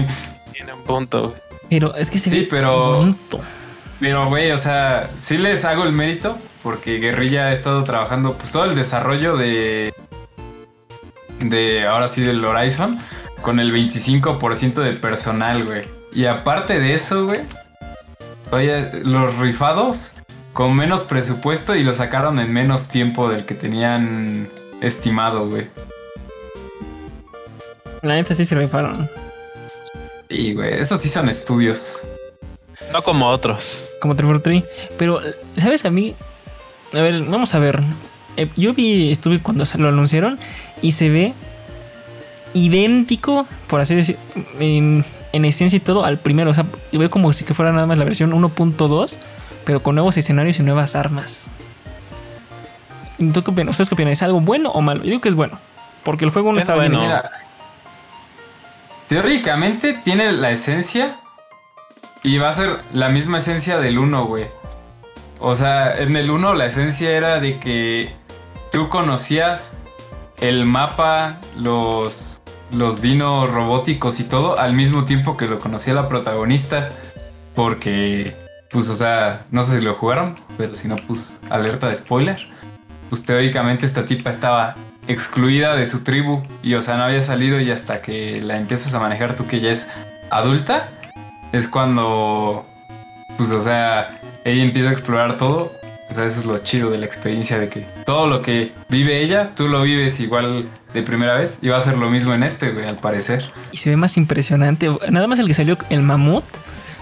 Tiene un punto. güey. Pero es que se Sí, ve pero- bonito. Pero, güey, o sea, sí les hago el mérito porque Guerrilla ha estado trabajando, pues todo el desarrollo de. de ahora sí del Horizon con el 25% de personal, güey. Y aparte de eso, güey, todavía los rifados con menos presupuesto y lo sacaron en menos tiempo del que tenían estimado, güey. La neta sí se rifaron. Sí, güey, esos sí son estudios. No como otros. Como 343. Pero, ¿sabes? A mí. A ver, vamos a ver. Eh, yo vi, estuve cuando se lo anunciaron y se ve idéntico, por así decir, en, en esencia y todo, al primero. O sea, ve como si que fuera nada más la versión 1.2, pero con nuevos escenarios y nuevas armas. ¿Y ¿Tú qué opinas? ¿Ustedes qué opinan? ¿Es algo bueno o malo? Yo digo que es bueno. Porque el juego no Es está bueno. Mira, teóricamente tiene la esencia y va a ser la misma esencia del 1, güey. O sea, en el 1 la esencia era de que tú conocías el mapa, los, los dinos robóticos y todo al mismo tiempo que lo conocía la protagonista. Porque, pues, o sea, no sé si lo jugaron, pero si no, pues, alerta de spoiler. Pues teóricamente esta tipa estaba excluida de su tribu y, o sea, no había salido y hasta que la empiezas a manejar tú que ya es adulta, es cuando, pues, o sea, ella empieza a explorar todo. O sea, eso es lo chido de la experiencia de que todo lo que vive ella, tú lo vives igual de primera vez y va a ser lo mismo en este, güey, al parecer. Y se ve más impresionante. Nada más el que salió, el mamut.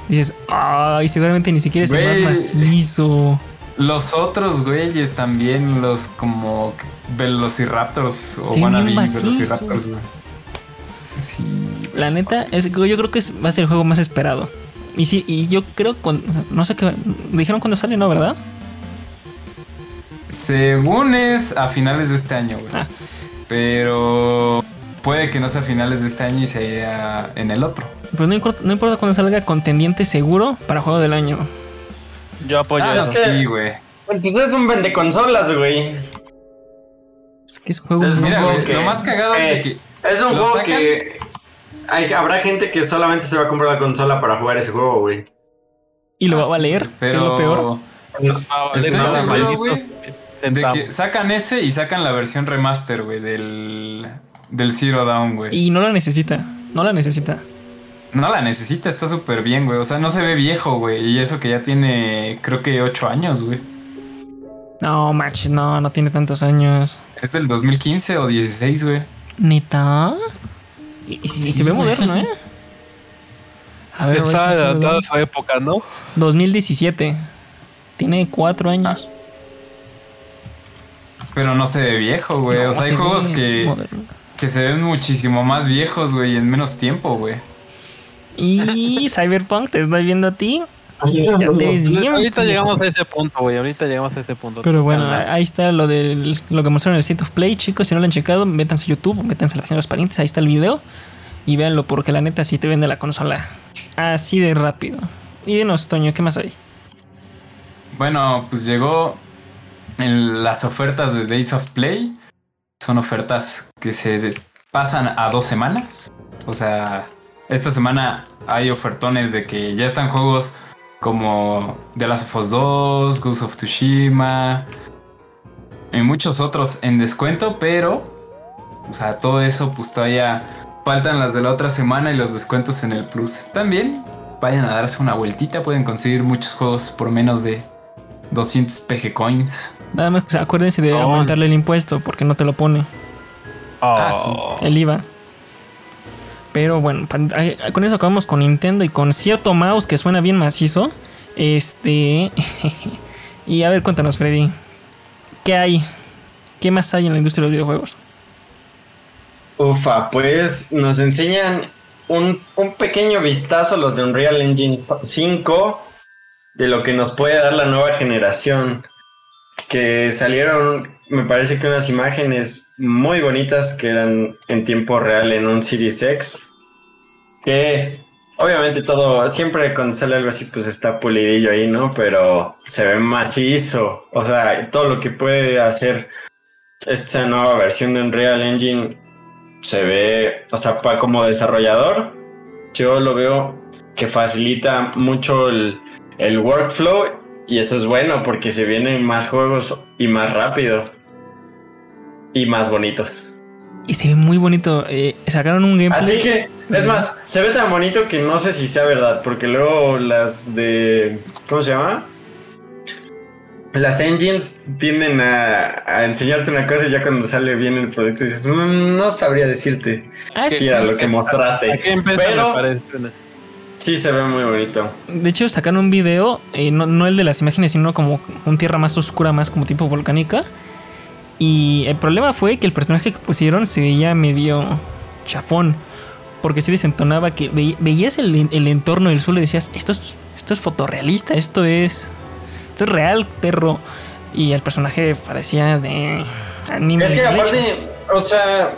Dices, ay, seguramente ni siquiera es el más macizo. Los otros güeyes también, los como Velociraptors o wannabe. Velociraptors, güey. Sí, La neta, es, yo creo que es- va a ser el juego más esperado. Y sí, y yo creo con. No sé qué. Dijeron cuando sale, ¿no? ¿Verdad? Según es a finales de este año, güey. Ah. Pero puede que no sea a finales de este año y sea en el otro. Pues no importa, no importa cuando salga contendiente seguro para juego del año. Yo apoyo Ah, eso. sí, güey. Pues es un vende consolas, güey. Es que es un juego Es un muy- Mira, juego güey, que- lo más cagado es de eh, que Es un ¿Lo juego sacan? que hay- habrá gente que solamente se va a comprar la consola para jugar ese juego, güey. Y lo va a valer. pero Es lo peor. Ah, Estoy no, seguro, malditos güey, de centavos. que sacan ese y sacan la versión remaster, güey, del del Zero Down, güey. Y no la necesita. No la necesita. No la necesita, está súper bien, güey. O sea, no se ve viejo, güey. Y eso que ya tiene, creo que 8 años, güey. No, match, no, no tiene tantos años. Es del 2015 o 16, güey. ¿Neta? Y, y si- y se ve moderno, ¿eh? A ver, Está Dawn. a su época, ¿no? 2017. Tiene cuatro años. Pero no se ve viejo, güey. No, o sea, hay juegos que, moderno. que se ven muchísimo más viejos, güey, en menos tiempo, güey. Y Cyberpunk, te estoy viendo a ti. Ya te ves bien. Ahorita llegamos a ese punto, güey. Ahorita llegamos a ese punto. Pero bueno, ahí está lo de lo que mostraron en el State of Play, chicos. Si no lo han checado, métanse a YouTube, métanse a la página de los parientes, ahí está el video. Y véanlo, porque la neta sí te vende la consola así de rápido. Y dinos, Toño, ¿qué más hay? Bueno, pues llegó en las ofertas de Days of Play. Son ofertas que se pasan a dos semanas. O sea, esta semana hay ofertones de que ya están juegos como The Last of Us 2, Ghost of Tsushima y muchos otros en descuento, pero, o sea, todo eso pues todavía faltan las de la otra semana y los descuentos en el Plus. Están bien, vayan a darse una vueltita, pueden conseguir muchos juegos por menos de 200 PG Coins. Nada más que acuérdense de Oh. aumentarle el impuesto, porque no te lo pone Ah, Oh. el IVA. Pero bueno, con eso acabamos con Nintendo y con Cierto Mouse, que suena bien macizo. Este. y a ver, cuéntanos, Freddy. ¿Qué hay? ¿Qué más hay en la industria de los videojuegos? Ufa, pues nos enseñan un, un pequeño vistazo los de Unreal Engine 5 de lo que nos puede dar la nueva generación. Que salieron, me parece que unas imágenes muy bonitas que eran en tiempo real en un Series X. Que obviamente todo, siempre cuando sale algo así, pues está pulidillo ahí, ¿no? Pero se ve macizo. O sea, todo lo que puede hacer esta nueva versión de Unreal Engine se ve, o sea, como desarrollador, yo lo veo que facilita mucho el, el workflow y eso es bueno porque se vienen más juegos y más rápidos y más bonitos. Y se ve muy bonito. eh, sacaron un gameplay. Así que, es más, se ve tan bonito que no sé si sea verdad, porque luego las de, ¿cómo se llama? Las engines tienden a, a enseñarte una cosa y ya cuando sale bien el producto dices, "Mm, no sabría decirte Ah, si sí. era lo que mostraste. Pero- me parece una- Sí, se ve muy bonito. De hecho, sacaron un video, eh, no, no el de las imágenes, sino como un tierra más oscura, más como tipo volcánica. Y el problema fue que el personaje que pusieron se veía medio chafón. Porque sí desentonaba que ve- veías el, el entorno del suelo y decías, esto es, esto es fotorrealista, esto es, esto es real, perro. Y el personaje parecía de anime. Es que aparte, o sea,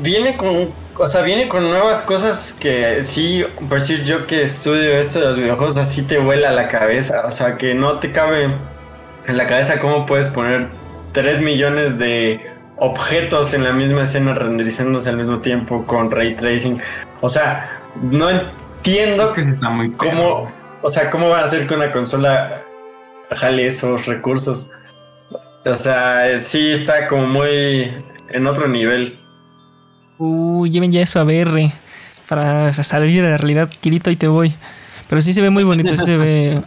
viene con, o sea, viene con nuevas cosas que sí, por decir yo que estudio esto de los videojuegos, así te vuela la cabeza, o sea, que no te cabe en la cabeza cómo puedes poner 3 millones de objetos en la misma escena renderizándose al mismo tiempo con ray tracing. O sea, no entiendo Es que sí está muy ¿Cómo? perro. o sea, ¿cómo van a hacer que una consola jale esos recursos? O sea, sí está como muy en otro nivel. Uh, lleven ya eso a VR para salir de la realidad, Kirito, y te voy. Pero sí se ve muy bonito, sí se ve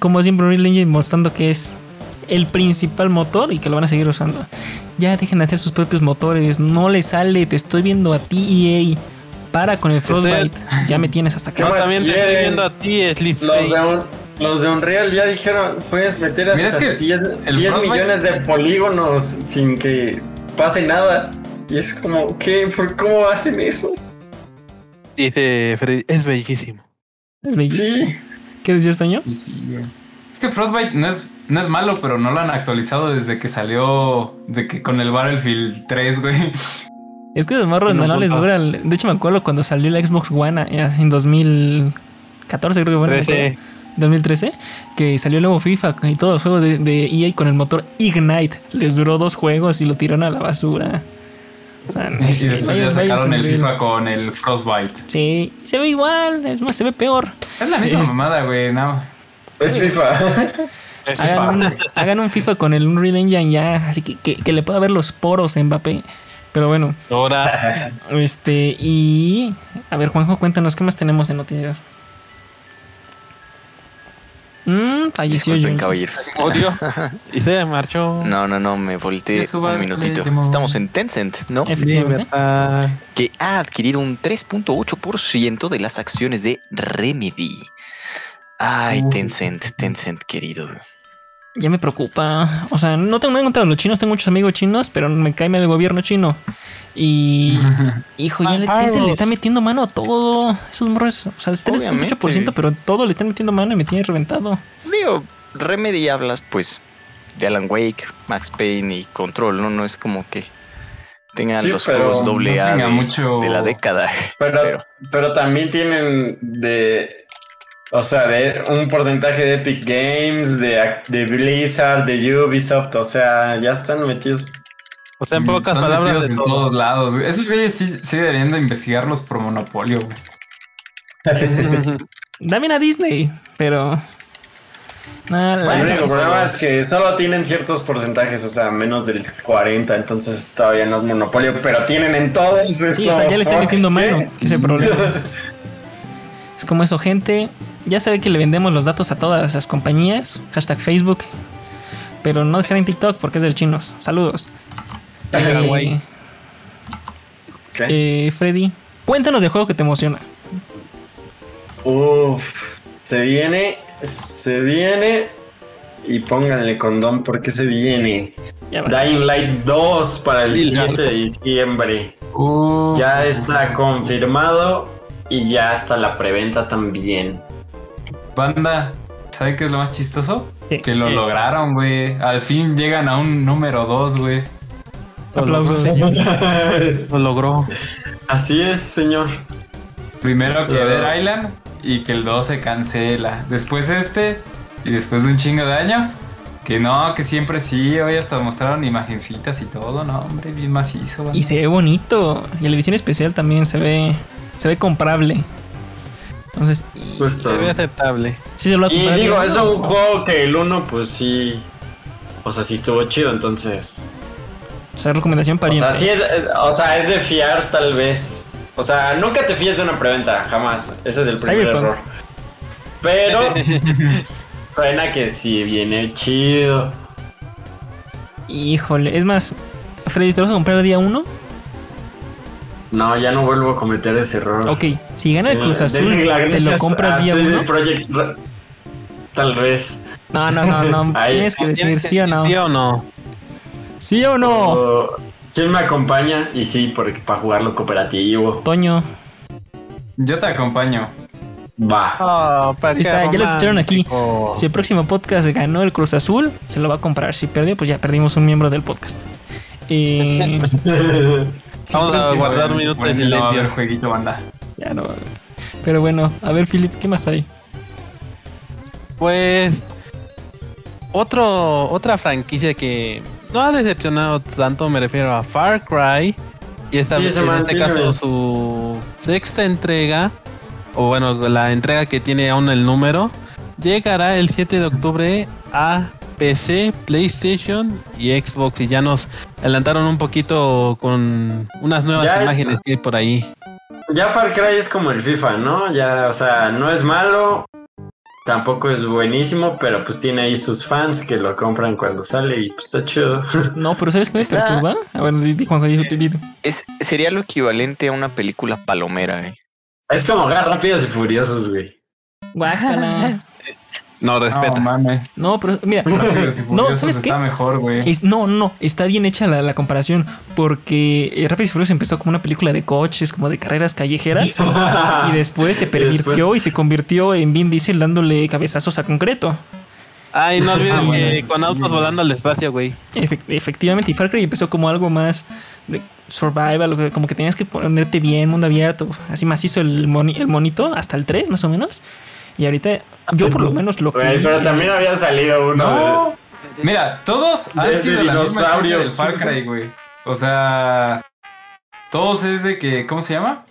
como siempre Unreal Engine mostrando que es el principal motor y que lo van a seguir usando. Ya dejen de hacer sus propios motores, no le sale, te estoy viendo a ti EA. Para con el Frostbite, ya me tienes hasta ¿Qué acá. Yo más también te estoy viendo a ti, Los de, un- los de Unreal ya dijeron, puedes meter hasta es que 10, el 10 Frostbite- millones de polígonos sin que pase nada. Y es como, ¿qué? ¿Por cómo hacen eso? Dice Freddy, es bellísimo. Es bellísimo. Sí. ¿Qué decías, Toño? Y sí, güey. Es que Frostbite no es, no es malo, pero no lo han actualizado desde que salió. De que con el Battlefield 3, güey. Es que los morros No no, les dura. el- De hecho, me acuerdo cuando salió la Xbox One eh, en 2014, creo que fue. no me acuerdo. 13. 2013, que salió el nuevo FIFA y todos los juegos de, de EA con el motor Ignite. Les duró dos juegos y lo tiraron a la basura. O sea, Y después vaya- ya sacaron el. FIFA con el Frostbite. Sí, se ve igual, es más, se ve peor. Es la misma Es- mamada, güey. No. Es FIFA. Es Hagan un, hagan un FIFA con el Unreal Engine ya, así que, que, que le pueda ver los poros a Mbappé. Pero bueno, Ahora, este, y. A ver, Juanjo, cuéntanos, ¿qué más tenemos de noticias? Mmm, falleció Disculpen, caballeros. odio. Y se marchó. No, no, no, me volteé un minutito. Estamos en Tencent, ¿no? Efectivamente. Que ha adquirido un 3.8% de las acciones de Remedy. Ay. Tencent, Tencent, querido. Ya me preocupa. O sea, no tengo nada contra los chinos, tengo muchos amigos chinos, pero me cae mal el gobierno chino. Y. hijo, ya le, se le está metiendo mano a todo. Esos morros. O sea, es 3.8%, Obviamente. pero todo le están metiendo mano y me tiene reventado. Digo, Remedy hablas pues de Alan Wake, Max Payne y Control, ¿no? No es como que tengan Sí, los juegos no doble A tenga de, mucho- de la década. Pero, Pero- pero también tienen de. O sea, de un porcentaje de Epic Games, de, de Blizzard, de Ubisoft, o sea, ya están metidos. O sea, en pocas Están palabras, metidos de en todo. todos lados, güey. Esos güeyes sí, sí deberían de investigarlos por monopolio, güey. Dame a Disney, pero. La El único problema es que solo tienen ciertos porcentajes, o sea, menos del 40, entonces todavía no es monopolio, pero tienen en todos. es Sí, o sea, ya le están metiendo mano. ese problema. Es como eso, gente. Ya sabe que le vendemos los datos a todas las compañías. Hashtag Facebook. Pero no descarguen TikTok porque es del chinos. Saludos. Eh, eh, Freddy, cuéntanos del juego que te emociona. Uf, se viene, se viene. Y pónganle condón porque se viene. Dying Light 2 para el Dile 7 de diciembre. Uf. Ya está confirmado y ya está la preventa también. Banda, ¿sabe qué es lo más chistoso? ¿Qué? Que lo ¿Qué? lograron, güey. Al fin llegan a un número 2, güey. Aplausos. Lo logró. Así es, señor. Primero que. Dead Island y que el 2 se cancela. Después este y después de un chingo de años. Que no, que siempre sí. Hoy hasta mostraron imagencitas y todo. No, hombre, bien macizo. banda. Y se ve bonito. Y la edición especial también se ve. Se ve comprable. Entonces, Justo. Se ve aceptable. sí se lo va a Y digo, es un juego que el 1, pues sí. O sea, sí estuvo chido, entonces. O sea, recomendación O pariente. sea, sí es, o sea, es de fiar, tal vez. O sea, nunca te fíes de una preventa, jamás. Ese es el primer Cyberpunk. error. Pero suena que sí viene chido. Híjole, es más, Freddy, ¿te vas a comprar día uno? No, ya no vuelvo a cometer ese error. Ok, si gana el Cruz Eh, Azul, denle las ¿te lo compras a día uno? Projekt Re- Tal vez. No, no, no, no. Ahí. Tienes que decir ¿Tienes que sí o no. ¿Sí o no? ¿Sí o no? O, ¿Quién me acompaña? Y sí, porque para jugarlo cooperativo. Toño. Yo te acompaño. Va. Oh, ¿para Ahí qué está, ya lo escucharon aquí. Si el próximo podcast ganó el Cruz Azul, se lo va a comprar. Si perdió, pues ya perdimos un miembro del podcast. Eh, Vamos a Pues, guardar un minuto de bueno, no a silencio. jueguito, banda. ya no. Pero bueno, a ver, Philip, ¿qué más hay? Pues otro, otra franquicia que no ha decepcionado tanto, me refiero a Far Cry. Y esta Sí, vez, se en mantiene este caso bien. su sexta entrega, o bueno, la entrega que tiene aún el número, llegará el 7 de octubre a PC, PlayStation y Xbox. Y ya nos adelantaron un poquito con unas nuevas Ya es- imágenes que hay por ahí. Ya Far Cry es como el FIFA, ¿no? Ya, o sea, no es malo, tampoco es buenísimo, pero pues tiene ahí sus fans que lo compran cuando sale y pues está chido. No, pero ¿sabes qué me Está- perturba? A ver, di, di, Juanjo, di, di, di. Es, sería lo equivalente a una película palomera, eh. es como Gas Rápidos y Furiosos, güey. Guácala. No, respeta. No mames. No, pero mira. No, ¿sabes qué? está mejor, güey. Es, no, no, está bien hecha la, la comparación. Porque eh, Rápidos y Furiosos empezó como una película de coches, como de carreras callejeras. y después se pervirtió y se convirtió en Vin Diesel dándole cabezazos a concreto. Ay, no olvides Ah, bueno, con autos volando al espacio, güey. Efec- efectivamente, y Far Cry empezó como algo más de survival, como que tenías que ponerte bien, mundo abierto, así macizo el, moni- el monito, hasta el 3 más o menos. Y ahorita, yo por lo menos lo que. Pero también había salido uno. No. Mira, todos han de sido la misma del dinosaurios. Far Cry, güey. O sea, todos es de que, ¿cómo se llama?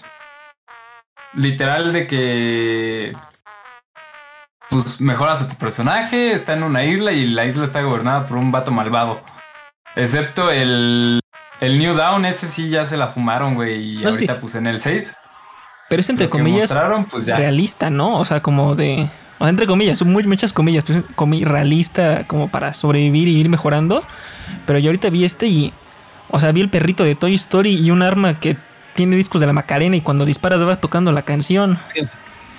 Literal de que pues mejoras a tu personaje, está en una isla y la isla está gobernada por un vato malvado. Excepto el el New Down, ese sí ya se la fumaron, güey, y No, sí. ahorita pues en el 6 Pero es entre comillas pues ya. realista, ¿no? O sea, como de. O sea, entre comillas, son muy, muchas comillas, pues, comi- realista como para sobrevivir y ir mejorando. Pero yo ahorita vi este y. O sea, vi el perrito de Toy Story y un arma que tiene discos de la Macarena y cuando disparas va tocando la canción.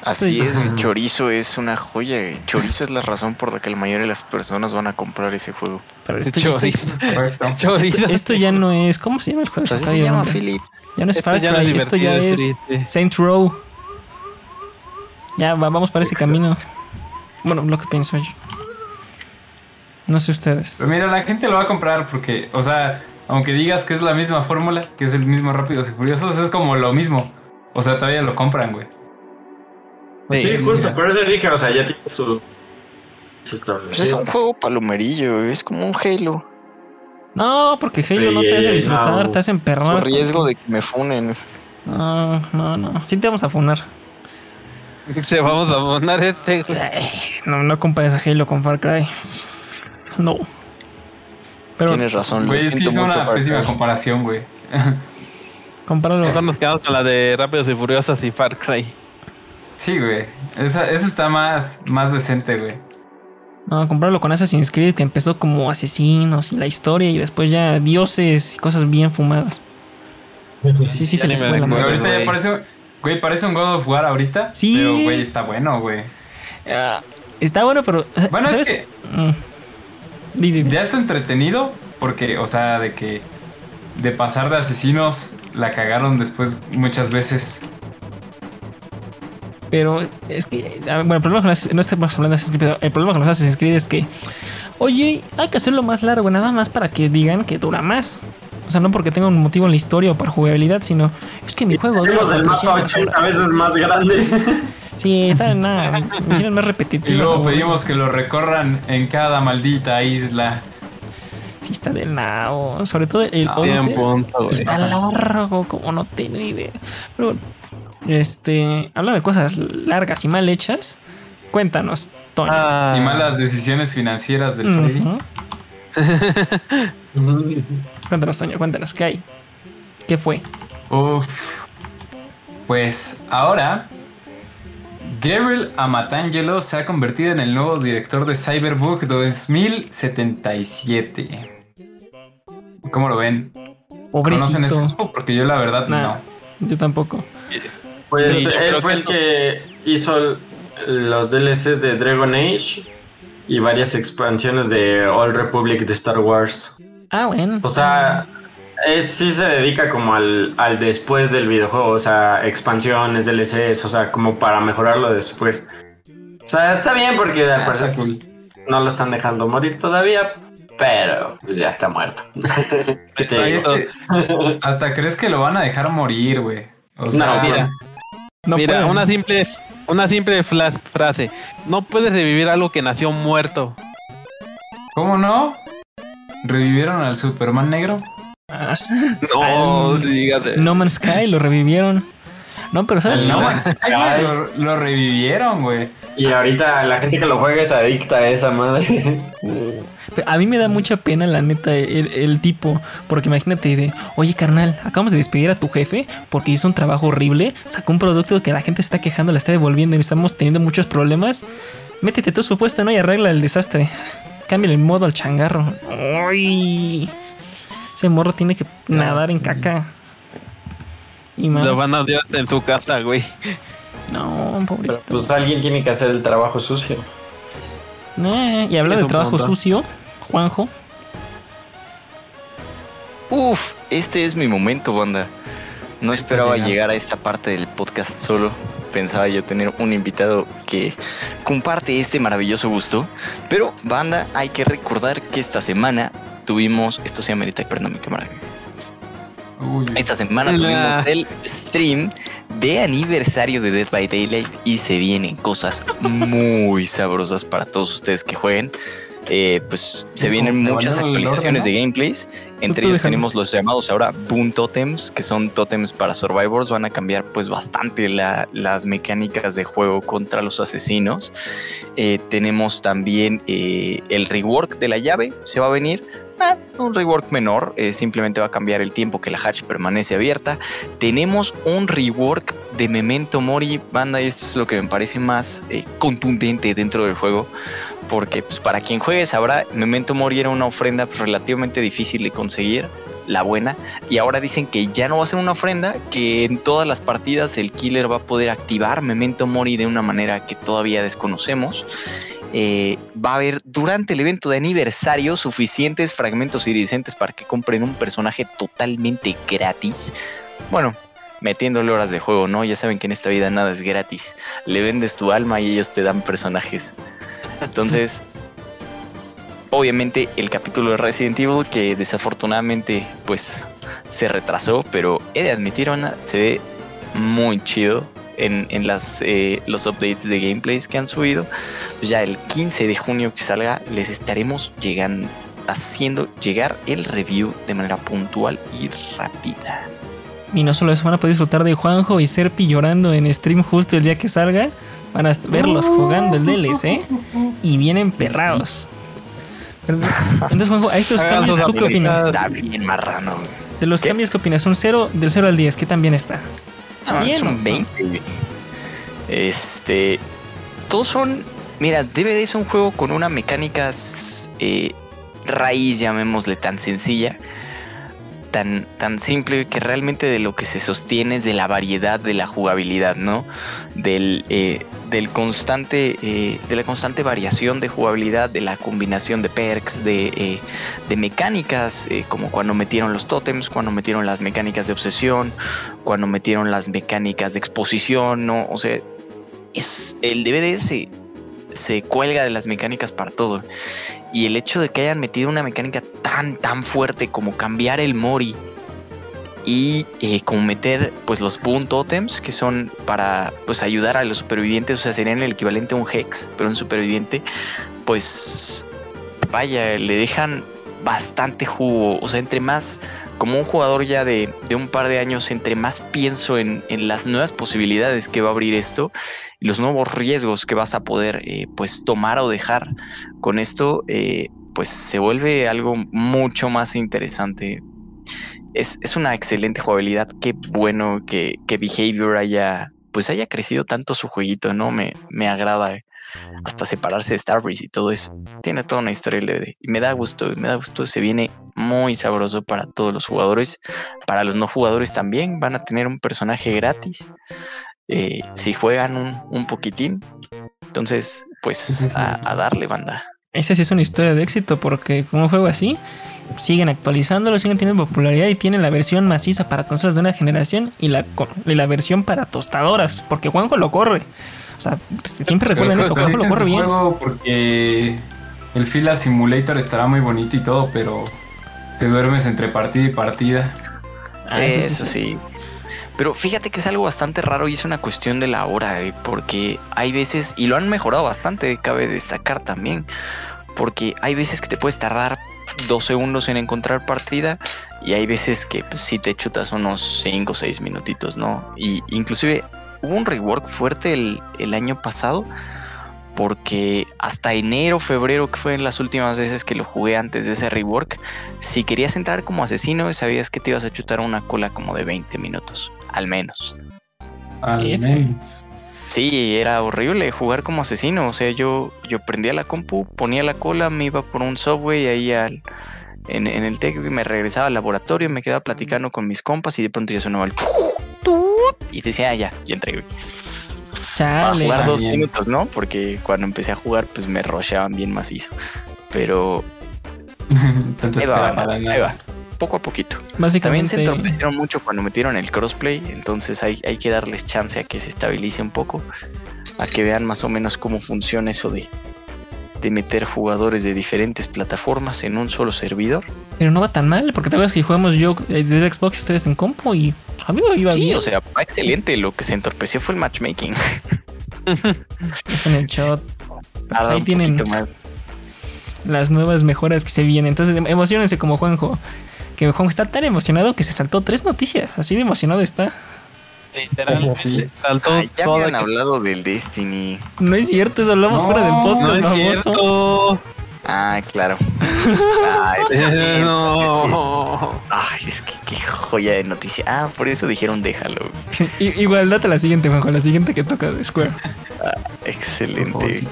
Así Sí. es, el chorizo es una joya. Chorizo es la razón por la que la mayoría de las personas van a comprar ese juego. Pero esto, esto- Chorizo. Correcto. Chorizo. esto ya no es. ¿Cómo se llama el juego? Pues así Está se llama. Philip. Ya no es Esto Far ya no es Cry, esto ya es triste. Saint Row. Ya va- vamos para ese camino. Bueno, lo que pienso yo. No sé ustedes. Pero mira, la gente lo va a comprar porque, o sea, aunque digas que es la misma fórmula, que es el mismo Rápidos y Furiosos, es como lo mismo. O sea, todavía lo compran, güey. Sí, Sí, justo, por eso dije, o sea, ya tiene su. su Pues es un juego palomerillo, es como un Halo. No, porque Halo no te hace disfrutar, no. te hacen perrar. Riesgo de que me funen. No, no, no. Sí te vamos a funar. Se vamos a poner este. Ay, No, no compares a Halo con Far Cry. No. Pero Tienes razón, Güey, es que una pésima comparación, güey. compáralo. Mejor nos quedamos con la de Rápidos y Furiosos y Far Cry. Sí, güey. Esa, esa está más, más decente, güey. No, comprarlo con Assassin's Creed que empezó como asesinos y la historia y después ya dioses y cosas bien fumadas. Sí, sí, Ya se les me fue la madre. ahorita ya güey. parece, güey, parece un God of War ahorita. Sí. Pero, güey, está bueno, güey. Ah, está bueno, pero. Bueno, ¿sabes? es que Mm. Di, di, di. ya está entretenido porque, o sea, de que de pasar de asesinos la cagaron después muchas veces. Pero es que. a bueno, el problema con las, no estamos hablando de Assassin's Creed, pero el problema con los Assassin's Creed es que. Oye, hay que hacerlo más largo, nada más para que digan que dura más. O sea, no porque tenga un motivo en la historia o por jugabilidad, sino es que mi juego dura Tenemos el mapa 400 80 horas. veces más grande. Sí, está nada. Misiones más Y repetitivas. luego pedimos que lo recorran en cada maldita isla. Sí, está del nao. Sobre todo el No, 11. Bien punto, güey. Está largo, como no tengo idea. Pero bueno, este, hablando de cosas largas y mal hechas, cuéntanos, Tony. Ah, Y malas decisiones financieras del Freddy. Ujú. Cuéntanos, Toño, cuéntanos, ¿qué hay? ¿Qué fue? Uf. Pues ahora, Gabriel Amatangelo se ha convertido en el nuevo director de Cyberpunk 2077. ¿Cómo lo ven? ¿Conocen este juego? Porque yo la verdad Nah, no. yo tampoco. Pues él fue que el que hizo los DLCs de Dragon Age y varias expansiones de All Republic de Star Wars. Ah, bueno. O sea, es, sí se dedica como al, al después del videojuego, o sea, expansiones, DLCs, o sea, como para mejorarlo después. O sea, está bien porque al Ah, parecer pues, no lo están dejando morir todavía, pero pues, ya está muerto. Hasta crees que lo van a dejar morir, güey. O sea, No, mira. No Mira, pueden. una simple, una simple frase. No puedes revivir algo que nació muerto. ¿Cómo no? ¿Revivieron al Superman negro? No, Al- dígate. no Man's Sky lo revivieron. No, pero ¿sabes? Al No, Man's Sky, lo revivieron, güey. Y ahorita la gente que lo juega es adicta a esa madre. A mí me da mucha pena, la neta, el, el tipo. Porque imagínate de, oye, carnal, acabamos de despedir a tu jefe porque hizo un trabajo horrible. Sacó un producto que la gente se está quejando, la está devolviendo y estamos teniendo muchos problemas. Métete tú su puesto, ¿no? Y arregla el desastre. Cámbiale el modo al changarro. Ay, ese morro tiene que nadar en caca. Y más. Lo van a odiar en tu casa, güey. No, Pero, pobrecito. pues alguien tiene que hacer el trabajo sucio. Eh, y hablando Es de trabajo punto. sucio, Juanjo. Uf, este es mi momento, banda. No esperaba Llega. llegar a esta parte del podcast solo. Pensaba yo tener un invitado que comparte este maravilloso gusto. Pero, banda, hay que recordar que esta semana tuvimos. Esto se amerita prenda mi cámara. Uy, Esta semana Hola. tuvimos el stream de aniversario de Dead by Daylight y se vienen cosas muy sabrosas para todos ustedes que jueguen. Eh, pues se vienen muchas actualizaciones orden, de gameplays. Entre ellos tenemos los llamados ahora Boon Totems, que son totems para survivors. Van a cambiar pues bastante la- las mecánicas de juego contra los asesinos. Eh, tenemos también eh, el rework de la llave, se va a venir. Ah, un rework menor, eh, simplemente va a cambiar el tiempo que la hatch permanece abierta. Tenemos un rework de Memento Mori, banda, y esto es lo que me parece más eh, contundente dentro del juego, porque pues, para quien juegue sabrá, Memento Mori era una ofrenda relativamente difícil de conseguir. la buena. Y ahora dicen que ya no va a ser una ofrenda, que en todas las partidas el killer va a poder activar Memento Mori de una manera que todavía desconocemos. Eh, va a haber durante el evento de aniversario suficientes fragmentos iridiscentes para que compren un personaje totalmente gratis. Bueno, metiéndole horas de juego, ¿no? Ya saben que en esta vida nada es gratis. Le vendes tu alma y ellos te dan personajes. Entonces, obviamente el capítulo de Resident Evil que desafortunadamente pues se retrasó, pero he de admitir, Ana, se ve muy chido en, en las, eh, los updates de gameplays que han subido. Ya el 15 de junio que salga les estaremos llegando, haciendo llegar el review de manera puntual y rápida. Y no solo eso, van a poder disfrutar de Juanjo y Serpi llorando en stream justo el día que salga. Van a verlos jugando el DLC y vienen perrados. Entonces, Juanjo, a estos Hagan cambios, ¿tú qué opinas? Está bien marrano. De los ¿Qué? cambios, ¿qué opinas? Un 0 del 0 al 10, ¿qué tan bien está? No, Bien, es un ¿no? 20. güey. Este. Todos son. Mira, DVD es un juego con una mecánica eh, raíz, llamémosle tan sencilla, tan, tan simple, que realmente de lo que se sostiene es de la variedad de la jugabilidad, ¿no? Del, eh, del constante, eh, de la constante variación de jugabilidad, de la combinación de perks, de, eh, de mecánicas, como cuando metieron los tótems, cuando metieron las mecánicas de obsesión, cuando metieron las mecánicas de exposición, ¿no? O sea, es, el DVD se, se cuelga de las mecánicas para todo. Y el hecho de que hayan metido una mecánica tan, tan fuerte como cambiar el Mori y eh, como meter pues los Boon Totems que son para pues ayudar a los supervivientes, o sea, serían el equivalente a un Hex, pero un superviviente, pues vaya, le dejan bastante jugo. O sea, entre más, como un jugador ya de, de un par de años, entre más pienso en, en, las nuevas posibilidades que va a abrir esto y los nuevos riesgos que vas a poder eh, pues tomar o dejar con esto, eh, pues se vuelve algo mucho más interesante. Es, es una excelente jugabilidad. Qué bueno que, que Behavior haya pues haya crecido tanto su jueguito, ¿no? Me, me agrada. hasta separarse de Starbreeze y todo eso. Tiene toda una historia DVD. Y me da gusto, me da gusto. Se viene muy sabroso para todos los jugadores. Para los no jugadores también van a tener un personaje gratis. Eh, si juegan un, un, poquitín. Entonces, pues sí, sí, sí. A, a, darle banda. Esa sí es una historia de éxito porque con un juego así siguen actualizándolo, siguen teniendo popularidad y tienen la versión maciza para consolas de una generación y la, y la versión para tostadoras, porque Juanjo lo corre. O sea, siempre recuerden eso, Juanjo lo corre bien. Porque el Fila Simulator estará muy bonito y todo, pero te duermes entre partida y partida. Sí, ah, eso, eso sí. sí. Pero fíjate que es algo bastante raro y es una cuestión de la hora, ¿eh? porque hay veces, y lo han mejorado bastante, cabe destacar también, porque hay veces que te puedes tardar dos segundos en encontrar partida y hay veces que pues, sí te chutas unos 5 o 6 minutitos, ¿no? Y inclusive hubo un rework fuerte el, el año pasado porque hasta enero, febrero, que fue las últimas veces que lo jugué antes de ese rework, si querías entrar como asesino, sabías que te ibas a chutar una cola como de 20 minutos, al menos. Al menos. Sí, era horrible jugar como asesino. O sea, yo, yo prendía la compu, ponía la cola, me iba por un subway ahí al, en, en el tech, me regresaba al laboratorio, me quedaba platicando con mis compas y de pronto ya sonaba el y decía, ah, ya, ya entregué. Chale, Para jugar dos bien. minutos, ¿no? Porque cuando empecé a jugar, pues me rusheaban bien macizo. Pero. ahí, va, ahí va, poco a poquito. Básicamente... También se entorpecieron mucho cuando metieron el crossplay, entonces hay, hay que darles chance a que se estabilice un poco, a que vean más o menos cómo funciona eso de, de meter jugadores de diferentes plataformas en un solo servidor. Pero no va tan mal, porque te acuerdas que jugamos yo desde Xbox y ustedes en compo y a mí me iba sí, bien. o sea, va excelente. Lo que se entorpeció fue el matchmaking. en el shot. Pues ahí tienen más. las nuevas mejoras que se vienen. Entonces, emocionense como Juanjo. Que Juanjo está tan emocionado que se saltó tres noticias. Así de emocionado está. Literalmente saltó Ay, ya me han hablado del Destiny. No es cierto, eso hablamos no, fuera del podcast. No es cierto. Ah, claro. Ay, no. Ay, es que qué joya de noticia. Ah, por eso dijeron déjalo. Igual, date la siguiente, Juanjo, la siguiente que toca de Square. Ah, excelente.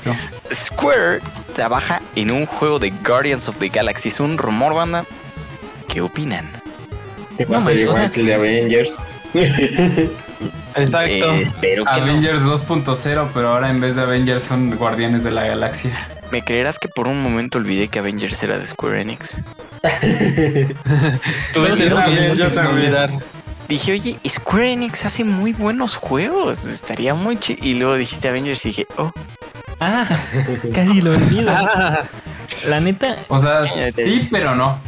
Square trabaja en un juego de Guardians of the Galaxy. Es un rumor, banda. ¿Qué opinan? Que No va a ser manches, o igual sea- que el de Avengers. Exacto. Eh, espero que no. Avengers 2.0, pero ahora en vez de Avengers son Guardianes de la Galaxia. ¿Me creerás que por un momento olvidé que Avengers era de Square Enix? Yo también. olvidar. Dije, oye, Square Enix hace muy buenos juegos, estaría muy chido. Y luego dijiste Avengers y dije, oh, Ah, casi lo olvido. La neta, O sea, sí, pero no.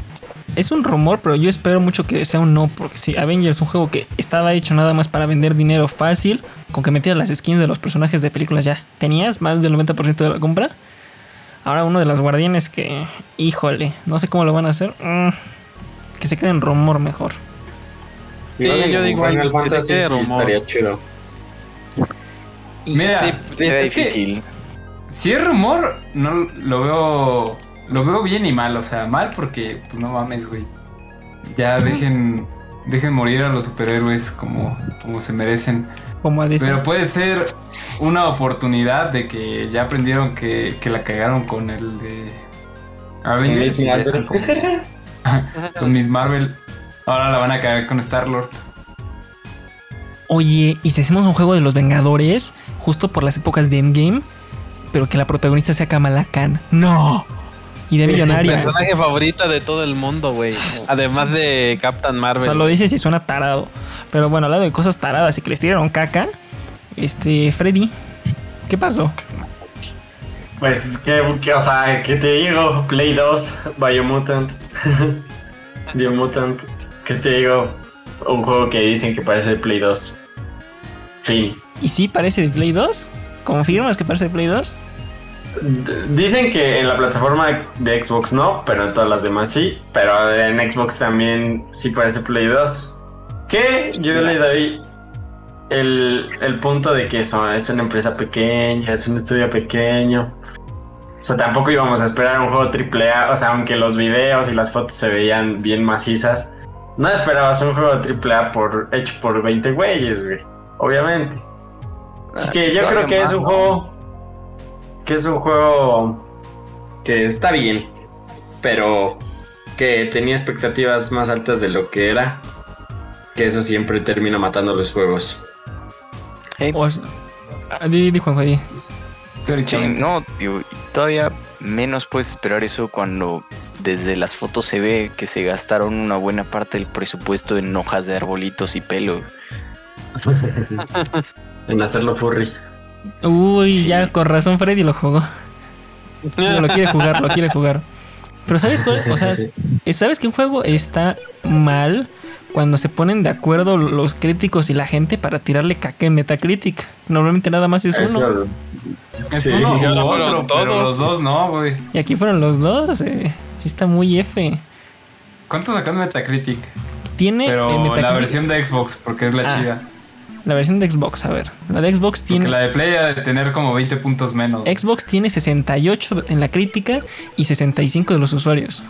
Es un rumor, pero yo espero mucho que sea un no, porque si Avengers es un juego que estaba hecho nada más para vender dinero fácil, con que metieras las skins de los personajes de películas ya tenías más del 90% de la compra. Ahora uno de los guardianes que, híjole, no sé cómo lo van a hacer. mm, que se quede en rumor mejor. Sí, yo digo, Final Fantasy estaría chido. Y- Mira, que difícil. si es rumor, no lo veo. Lo veo bien y mal. O sea, mal porque, pues no mames, güey. Ya dejen. Dejen morir a los superhéroes como, como se merecen. como Pero puede ser una oportunidad de que ya aprendieron que, que la cagaron con el de Avengers. Y están como- con Miss Marvel. Ahora la van a cagar con Star Lord. Oye, ¿y si hacemos un juego de los Vengadores justo por las épocas de Endgame, pero que la protagonista sea Kamala Khan? ¡No! Y de millonaria. Personaje favorita de todo el mundo, güey. Además de Captain o Marvel. sea, lo dices y suena tarado. Pero bueno, hablando de cosas taradas y que les tiraron caca, este, Freddy, ¿qué pasó? Pues, que, que, o sea, ¿qué te digo? Play 2, Biomutant. Biomutant. ¿Qué te digo? Un juego que dicen que parece de Play 2. Fin. ¿Y sí parece de Play 2? ¿Confirmas que parece de Play 2? Dicen que en la plataforma de Xbox no, pero en todas las demás sí. Pero en Xbox también sí parece Play 2. Que yo le doy el, el punto de que son- es una empresa pequeña, es un estudio pequeño. O sea, tampoco íbamos a esperar un juego AAA. O sea, aunque los videos y las fotos se veían bien macizas, no esperabas un juego AAA por, hecho por 20 güeyes, güey. Obviamente. Así Ah, que yo creo que es un juego que es un juego que está bien, pero que tenía expectativas más altas de lo que era. Que eso siempre termina matando los juegos. Eh, O, ah, no, y todavía menos puedes esperar eso cuando desde las fotos se ve que se gastaron una buena parte del presupuesto en hojas de arbolitos y pelo. En hacerlo furry. Uy, Sí. ya con razón Freddy lo jugó. No, lo quiere jugar, lo quiere jugar. Pero ¿sabes cuál? O sea, ¿sabes que un juego está mal cuando se ponen de acuerdo los críticos y la gente para tirarle caca en Metacritic? Normalmente nada más es uno. Es sí. uno fueron otro, pero todos. los dos no, güey. Y aquí fueron los dos. eh. Sí está muy F. ¿Cuánto sacó en Metacritic? Tiene en Pero la Metacritic- versión de Xbox, porque es la Ah, chida. La versión de Xbox, a ver. La de Xbox Porque tiene... la de Play ha de tener como 20 puntos menos. Xbox tiene 68 en la crítica y 65 de los usuarios.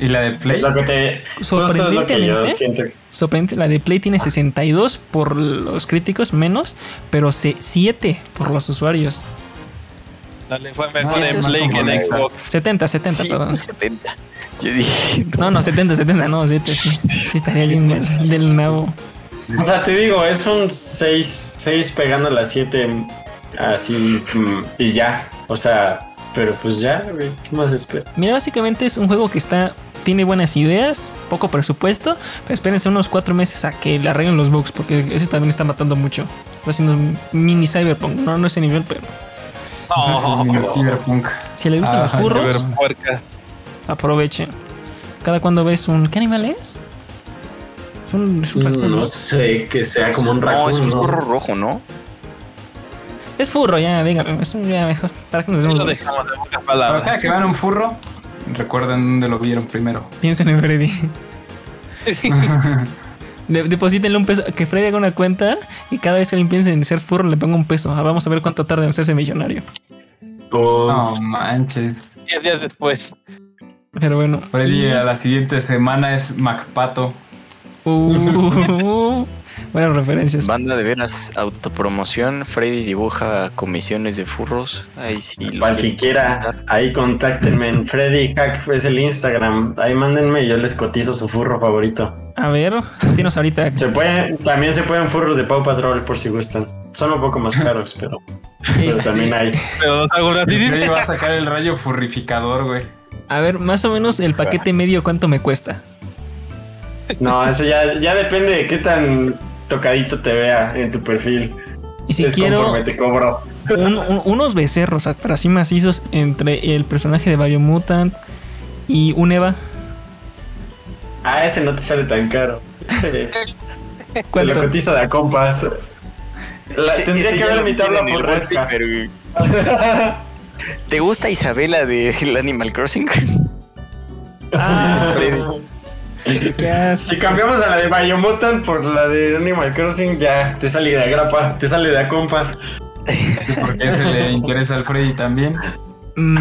¿Y la de Play? Lo que te. Sorprendentemente, sorprendente, la de Play tiene 62 por los críticos menos, pero 7 por los usuarios. Dale, fue No, mejor en más Play que en Xbox. 70, 70, Sí, perdón. 70. Yo dije, No, no, 70, 70, no, 7, sí. Sí estaría lindo el del nabo. O sea, te digo, es un 6, 6 pegando a las 7 así mm, y ya. O sea, pero pues ya, güey, ¿qué más espera? Mira, básicamente es un juego que está tiene buenas ideas, poco presupuesto, pero espérense unos 4 meses a que le arreglen los bugs, porque eso también está matando mucho. Está haciendo un mini cyberpunk, no, no ese nivel, pero No, Mini Cyberpunk. si le gustan Ah, los furros, aprovechen. Cada cuando ves un. ¿Qué animal es? Es un raccoon, ¿no? No sé, que sea como un no, raccoon. es un ¿no? zorro rojo, ¿no? Es furro, ya, dígame. Es un ya mejor. ¿Para que nos Sí demos lo dejamos de pocas Pero cada palabras. que vean un furro, recuerden dónde lo vieron primero. Piensen en Freddy. De- deposítenle un peso. Que Freddy haga una cuenta y cada vez que alguien piense en ser furro le ponga un peso. Ah, vamos a ver cuánto tarda en hacerse millonario. O- No manches. Diez días después. Pero bueno. Freddy y- a la siguiente semana es MacPato. Uh, buenas referencias. Banda de veras, autopromoción. Freddy dibuja comisiones de furros. Ahí sí. el que quiera, ahí contáctenme en Freddy Hack es el Instagram. Ahí mándenme y yo les cotizo su furro favorito. A ver, ¿qué tienes ahorita? Se pueden, también se pueden furros de Paw Patrol por si gustan. Son un poco más caros, pero, pero Este, también hay. Pero ahora sí Freddy va a sacar el rayo furrificador, güey. A ver, más o menos el paquete medio, ¿cuánto me cuesta? No, eso ya, ya depende de qué tan tocadito te vea en tu perfil. Y si es quiero te cobro. un- un- unos becerros para así macizos entre el personaje de Biomutant y un Eva, Ah, ese no te sale tan caro. Ese te lo cotizo de a compas. La- Ese- tendría ese que haber mitad la. ¿Te gusta Isabela de el Animal Crossing? Ah, Freddy. qué. Si cambiamos a la de Biomutant por la de Animal Crossing, ya te sale de agrapa, te sale de a compas. Porque ese le interesa al Freddy también. Mm.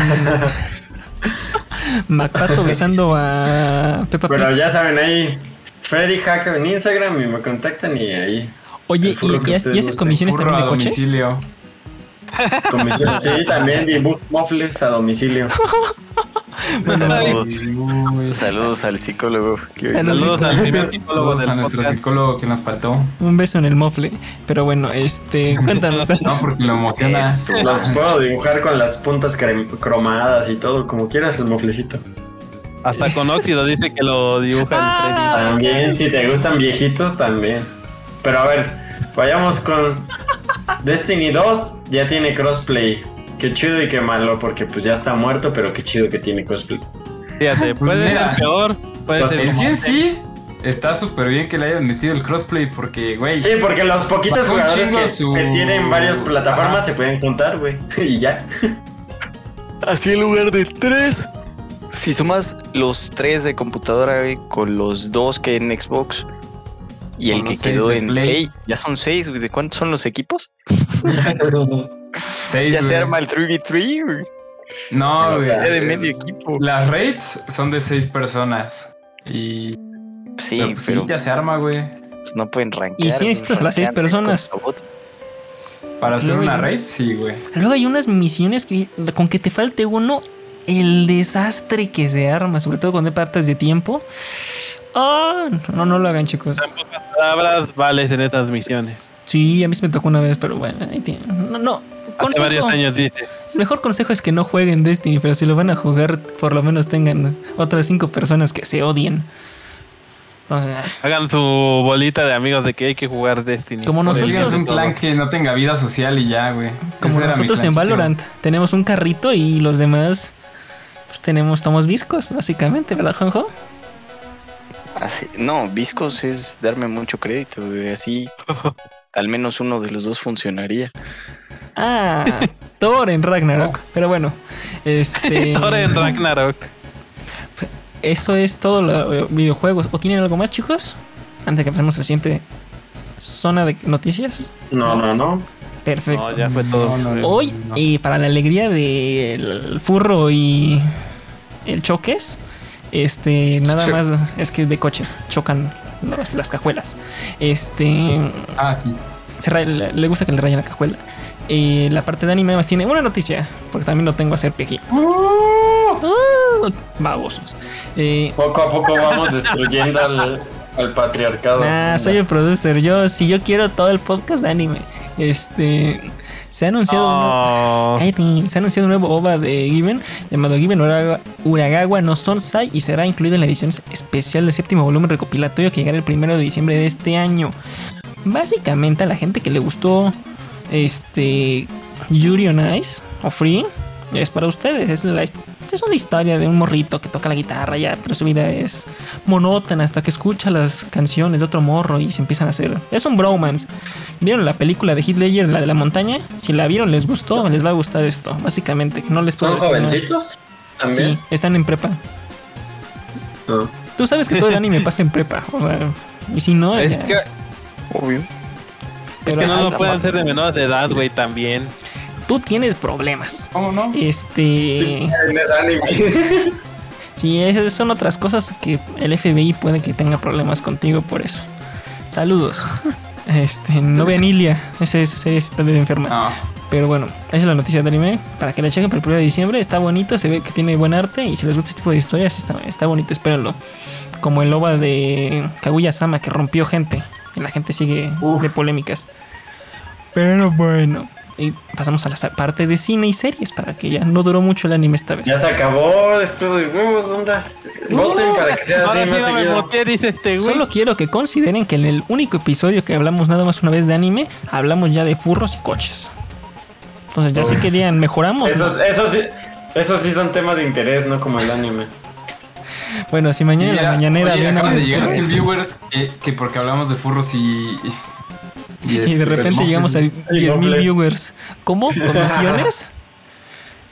Macpato besando a Peppa Pig. Pero ya saben ahí, Freddy Hacker en Instagram y me contactan y ahí. Oye, ¿y, y, y haces comisiones también a de coches? domicilio. Comisión. Sí, también dibujo mofles a domicilio. Saludos, saludos al psicólogo. que- Saludos. Saludos al primer psicólogo a del nuestro podcast. psicólogo que nos faltó. Un beso en el mofle. Pero bueno, este, cuéntanos. No, porque lo emociona. Esto. Los puedo dibujar con las puntas cromadas y todo, como quieras el moflecito. Hasta con óxido dice que lo dibuja el Freddy. También, si te gustan viejitos, también. Pero a ver, vayamos con Destiny 2, ya tiene crossplay. Qué chido y qué malo, porque pues ya está muerto, pero qué chido que tiene crossplay. Fíjate, Pues puede ser peor. Puede los ser En sí en sí, está súper bien que le hayan metido el crossplay porque, güey, Sí, porque los poquitos jugadores que, su- que tienen varias plataformas Ajá. se pueden juntar, güey. Y ya. Así en lugar de tres. Si sumas los tres de computadora güey, con los dos que en Xbox y el que quedó en Play. Play, ya son seis. güey. ¿De cuántos son los equipos? seis, Ya se arma el 3v3. güey. No, güey. Sea de medio equipo. Las raids son de seis personas. Y Sí, pero, pues, pero sí, ya se arma, güey. pues, no pueden rankear. Y sí güey, necesitas las seis personas. Para hacer una raid, sí, güey. Luego hay unas misiones que con que te falte uno, el desastre que se arma, sobre todo cuando hay partes de tiempo. Ah, no, no lo hagan, chicos. palabras vales en estas misiones. Sí, a mí se me tocó una vez, pero bueno, ahí tiene. No, no. Hace varios Consejo, años dice. el mejor consejo es que no jueguen Destiny, pero si lo van a jugar, por lo menos tengan otras cinco personas que se odien. Entonces, ah, Hagan su bolita de amigos de que hay que jugar Destiny. Como nosotros- un clan que no tenga vida social y ya, güey. como Ese nosotros en. Valorant tenemos un carrito y los demás pues, tenemos, estamos viscos, básicamente, ¿verdad, Juanjo? Así- no, Viscos es darme mucho crédito. güey, Así al menos uno de los dos funcionaría. Ah, Thor en Ragnarok. Pero bueno, este. Ahora en Ragnarok. Eso es todo los videojuegos. ¿O tienen algo más, chicos? Antes de que pasemos a la siguiente zona de noticias. No, no, no. Perfecto. No, ya fue todo. No, no, Hoy, no. y para la alegría del furro y el choques, este, nada más es que de coches chocan las cajuelas. Este, Ah, sí. se le gusta que le rayen la cajuela. Eh, la parte de anime más tiene una noticia, porque también lo tengo a hacer peji. Uh, babosos. Eh, Poco a poco vamos destruyendo al, al patriarcado. Nah, soy el producer. Yo, si yo quiero todo el podcast de anime. Este. Se ha anunciado. un nuevo- No. Cállate. Se ha anunciado un nuevo OVA de Given llamado Given Uragawa, Uragawa no Sonsai y será incluido en la edición especial del séptimo volumen recopilatorio que llegará el primero de diciembre de este año. Básicamente a la gente que le gustó este Yuri on Ice o Free es para ustedes. Es, la, es una historia de un morrito que toca la guitarra ya, pero su vida es monótona hasta que escucha las canciones de otro morro y se empiezan a hacer. Es un bromance. ¿Vieron la película de Ledger, la de la montaña? Si la vieron, les gustó, les va a gustar esto. Básicamente, no les puedo ¿Son jovencitos? También. Sí, están en prepa. Ah. Tú sabes que todo el anime pasa en prepa. O sea, y si no, Es ya- que, Obvio. Pero que no lo pueden hacer de menores de edad, güey, también. tú tienes problemas. ¿Cómo no? Este. Sí, es. Sí, esas son otras cosas que el FBI puede que tenga problemas contigo por eso. Saludos. Este, no vean Ilia. Esa es- serie está de enferma. No. Pero bueno, esa es la noticia de anime. Para que la chequen para el 1 de diciembre. Está bonito, se ve que tiene buen arte. Y si les gusta este tipo de historias, está, está bonito, espérenlo. Como el OVA de Kaguya Sama que rompió gente. La gente sigue Uf. de polémicas. Pero bueno. Y pasamos a la parte de cine y series. Para que ya no duró mucho el anime esta vez. Ya se acabó esto de huevos, onda. Voten para que sea así sí más seguido. este güey. Solo quiero que consideren que en el único episodio que hablamos nada más una vez de anime, hablamos ya de furros y coches. Entonces ya si querían, mejoramos. Esos, esos, sí, esos sí son temas de interés, no como el anime. Bueno, si mañana Sí, en la mira, mañanera oye, acaban de llegar de 100 furros, viewers que, que porque hablamos de furros y. Y, y de este, repente llegamos a sí. 10.000 hombres. viewers. ¿Cómo? ¿Condiciones?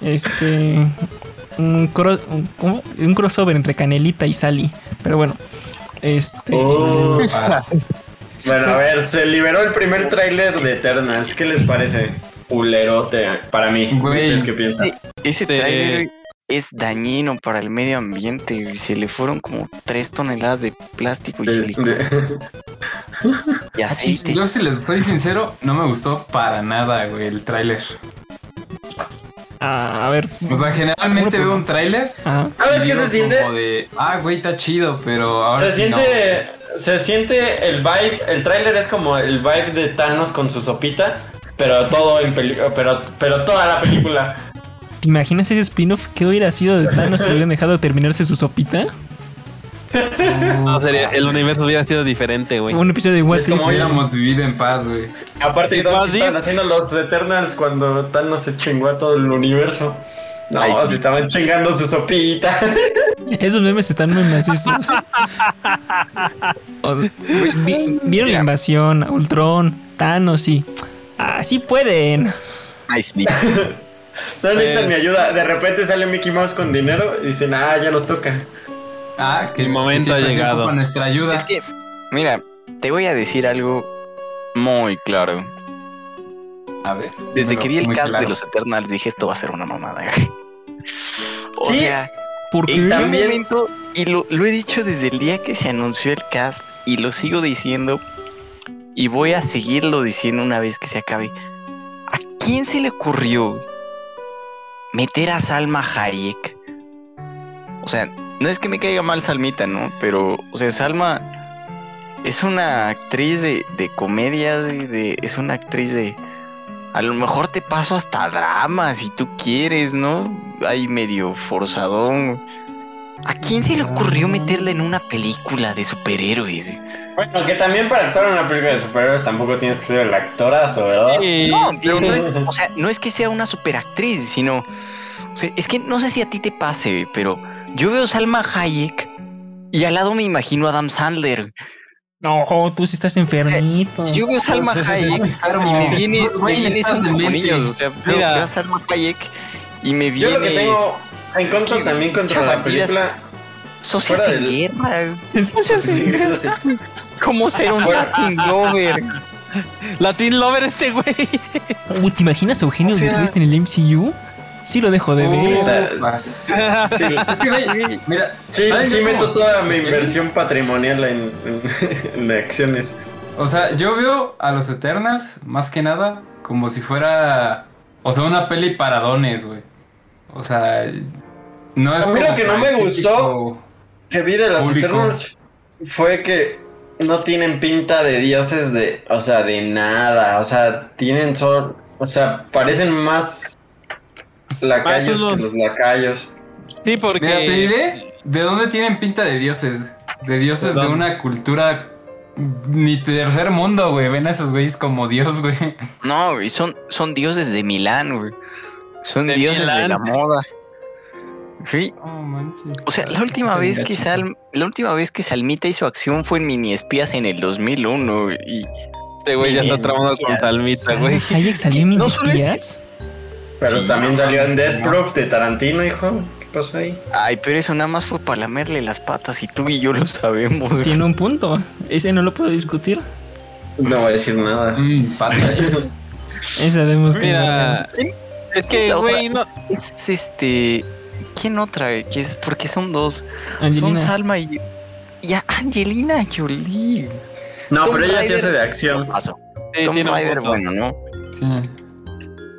este. Un, cro- un- un crossover entre Canelita y Sally. Pero bueno. Este. Oh. Ah, Bueno, a ver, se liberó el primer tráiler de Eternals. ¿Qué les parece? Ulerote para mí. Güey. ¿Ustedes qué piensan? Sí, ese trailer es dañino para el medio ambiente. Se le fueron como 3 toneladas de plástico y De- silicona de- y aceite. Yo si les soy sincero, no me gustó para nada, güey, el tráiler. ah, a ver. O sea, generalmente veo un tráiler Ajá. ¿Sabes y qué se siente? como de, ah, güey, está chido, pero ahora Se sí no. siente, se siente el vibe, el tráiler es como el vibe de Thanos con su sopita, pero todo en peli- pero, pero toda la película. ¿Te imaginas ese spin-off? ¿Qué hubiera sido de Thanos si le hubieran dejado terminarse su sopita? No, sería, el universo hubiera sido diferente, güey. Un episodio de What Es If. como Hubiéramos vivido en paz, güey. Aparte, ¿Y ¿qué estaban haciendo los Eternals cuando Thanos se chingó a todo el universo? No, Ay, sí. se estaban chingando su sopita. Esos memes están muy macizos. O- vi- Vieron la invasión, Ultron, Thanos y. Así pueden. Ay, sí. No necesitan Eh. mi ayuda. De repente sale Mickey Mouse con dinero y dicen, ah, ya nos toca. Ah, que El momento que ha llegado. ocupa nuestra ayuda. Es que, mira, te voy a decir algo muy claro. A ver. Desde que vi el cast claro. de los Eternals dije esto va a ser una mamada. O Sí. sea, ¿Por en qué? un también- momento, y lo, lo he dicho desde el día que se anunció el cast, y lo sigo diciendo, y voy a seguirlo diciendo una vez que se acabe. ¿A quién se le ocurrió meter a Salma Hayek? O sea, no es que me caiga mal Salmita, ¿no? Pero, o sea, Salma es una actriz de, de comedias, es una actriz de... A lo mejor te paso hasta drama si tú quieres, ¿no? Ahí medio forzadón. ¿A quién se le ocurrió meterla en una película de superhéroes? Bueno, que también para actuar en una película de superhéroes tampoco tienes que ser el actorazo, ¿verdad? No, pero no es, o sea, no es que sea una superactriz, sino, o sea, es que no sé si a ti te pase, pero yo veo Salma Hayek y al lado me imagino a Adam Sandler. No, tú sí estás enfermito. Yo veo Salma Hayek y me viene, Pues, me güey, viene estás eso como demente. niños, o sea, veo, a Salma Hayek y me Yo lo que tengo en contra también contra la película. socios del- guerra. ¿Cómo ser un Latin lover? Latin Lover este güey. Uy, ¿Te imaginas a Eugenio O sea- Derbez en el MCU? Sí lo dejo de ver. Sí, Es que, güey, mira, sí, ¿saben sí meto toda mi inversión patrimonial en, en- en acciones. O sea, yo veo a los Eternals más que nada como si fuera, o sea, una peli para dones, güey. O sea, no es A mí lo que no me gustó- Que vi de los Público. Eternals fue que no tienen pinta de dioses de, o sea, de nada. O sea, tienen solo, o sea, parecen más lacayos que los lacayos. Sí, porque. Mira, te diré de dónde tienen pinta de dioses. De dioses ¿De una cultura ni tercer mundo, güey. Ven a esos güeyes como dios, güey. No, güey, son, son dioses de Milán, güey. Son De dioses de la moda. Sí, Oh, manches. o sea, la última vez que. Sal, la última vez que Salmita hizo acción fue en Mini Espías en el 2001 güey, y Este güey ya está tramando con Salmita, güey. Hayek salió en Mini espías. Pero Sí, también salió en Death. Proof de Tarantino, hijo. ¿Qué pasó ahí? ay, pero eso nada más fue para lamerle las patas y tú y yo lo sabemos. güey. Tiene un punto. Ese no lo puedo discutir. No voy a decir nada. Mm, pata. Sabemos que. Es que, güey, no. Es este, ¿quién otra? güey? Que es porque son dos, son Angelina. Salma y y a Angelina Jolie. No, Tomb pero ella sí Raider- hace de acción. Paso. Sí, Raider, punto. bueno, ¿no? Sí.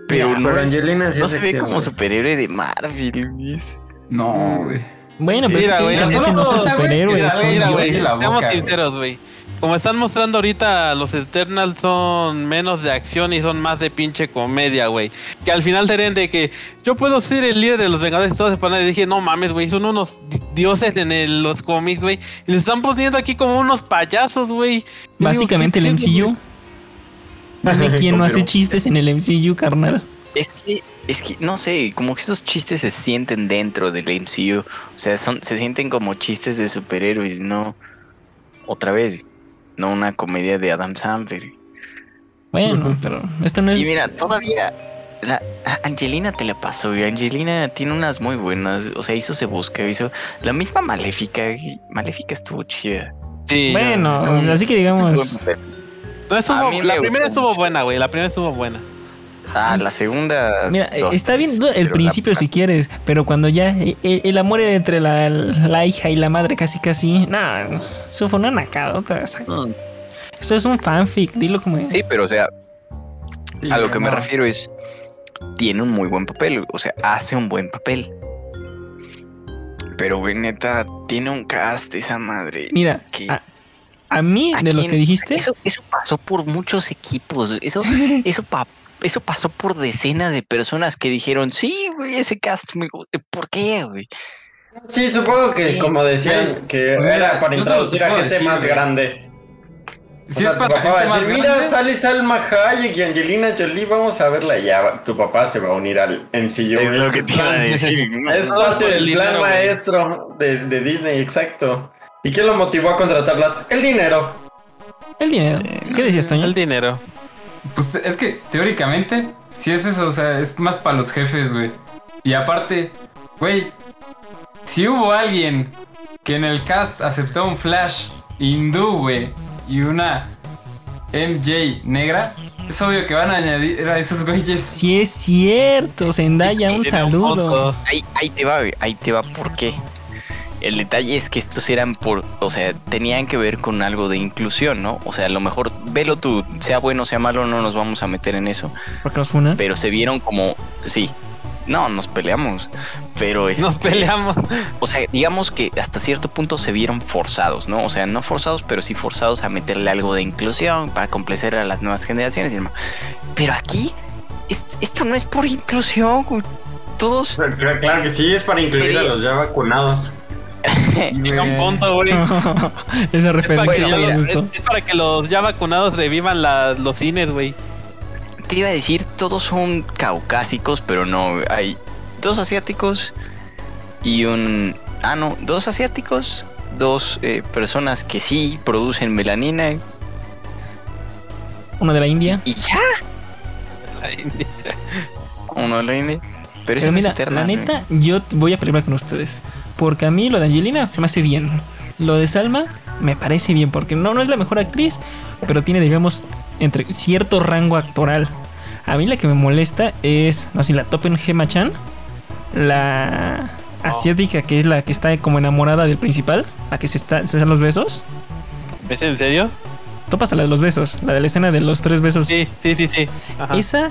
Pero no, pero Angelina sí no se ve como güey. superhéroe de Marvel, Luis. No, güey. Bueno, pero Mira, es que güey, no son güey, superhéroes, mira, son Mira, güey, sí la dioses. seamos sinceros, güey. Como están mostrando ahorita, los Eternals son menos de acción y son más de pinche comedia, güey. Que al final serían de que yo puedo ser el líder de los Vengadores y todo ese panel. Y dije, no mames, güey, son unos di- dioses en el- los cómics, güey. Y los están poniendo aquí como unos payasos, güey. Digo, Básicamente ¿qué el MCU. Dime quién no hace chistes en el MCU, carnal. Es que, es que, no sé, como que esos chistes se sienten dentro del MCU. O sea, son, se sienten como chistes de superhéroes, no. Otra vez, no una comedia de Adam Sandler. Bueno, pero esto no es. Y mira, todavía. La, Angelina te la pasó, y Angelina tiene unas muy buenas. O sea, hizo Se Busca, hizo la misma Maléfica. Maléfica estuvo chida. Sí, Bueno, así que digamos. no, estuvo- la primera estuvo mucho. buena, güey. La primera estuvo buena. Ah, la segunda. Mira, dos, está bien tres, du- el la- principio si quieres, pero cuando ya eh, eh, el, amor era entre la, la hija y la madre casi casi, no, eso fue una nacadota. Mm, Eso es un fanfic, dilo como es. Sí, pero o sea, a lo que me refiero es. Tiene un muy buen papel, o sea, hace un buen papel. Pero, güey, neta, tiene un cast esa madre. Mira, que- a, a mí, ¿A de los quién? que dijiste, Eso, eso pasó por muchos equipos. Eso, eso, pa- eso pasó por decenas de personas que dijeron, sí, güey, ese cast me gu- ¿Por qué, güey? Sí, supongo que Sí. como decían, que Pues mira, era para introducir a gente decir, más güey. grande. O Si sea, es tu para papá va a decir, mira, grande, sale Salma Hayek y Angelina Jolie, vamos a verla ya. Tu papá se va a unir al MCU. Es lo que te iba a decir. Es parte del plan güey. maestro de, de Disney, exacto. ¿Y quién lo motivó a contratarlas? El dinero. el dinero. ¿Qué decías, Toño? El dinero. Pues es que teóricamente, si es eso, o sea, es más para los jefes, güey. Y aparte, güey, si hubo alguien que en el cast aceptó un Flash hindú, güey, y una MJ negra, es obvio que van a añadir a esos güeyes. Sí es cierto, Zendaya, un saludo. Ahí, ahí te va, güey, ahí te va, ¿por qué? El detalle es que estos eran por, o sea, tenían que ver con algo de inclusión, ¿no? O sea, a lo mejor, velo tú, sea bueno, sea malo, no nos vamos a meter en eso. ¿Por qué nos funan? Pero se vieron como, sí, no, nos peleamos, pero es... Nos peleamos. O sea, digamos que hasta cierto punto se vieron forzados, ¿no? O sea, no forzados, pero sí forzados a meterle algo de inclusión para complacer a las nuevas generaciones. Pero aquí, es- esto no es por inclusión. Todos... Claro, claro que sí, es para incluir a los ya vacunados. Llega un punto, güey. Esa Es para, referencia que Bueno, mira, es- es para que los ya vacunados revivan la- los cines, güey. Te iba a decir, todos son caucásicos, pero no, hay dos asiáticos y un... Ah, no, dos asiáticos, dos eh, personas que sí producen melanina Uno de la India. y ya. Uno de la India. Pero, Pero no es mira, eterna, la neta, yo voy a pelear con ustedes. Porque a mí lo de Angelina se me hace bien. Lo de Salma me parece bien. Porque no, no es la mejor actriz. Pero tiene, digamos, entre cierto rango actoral. A mí la que me molesta es, no sé, si la topen Gemma Chan. La asiática que es la que está como enamorada del principal. La que se, está, se dan los besos. ¿Es en serio? Topas a la de los besos. La de la escena de los tres besos. Sí, sí, sí, sí. Ajá. Esa,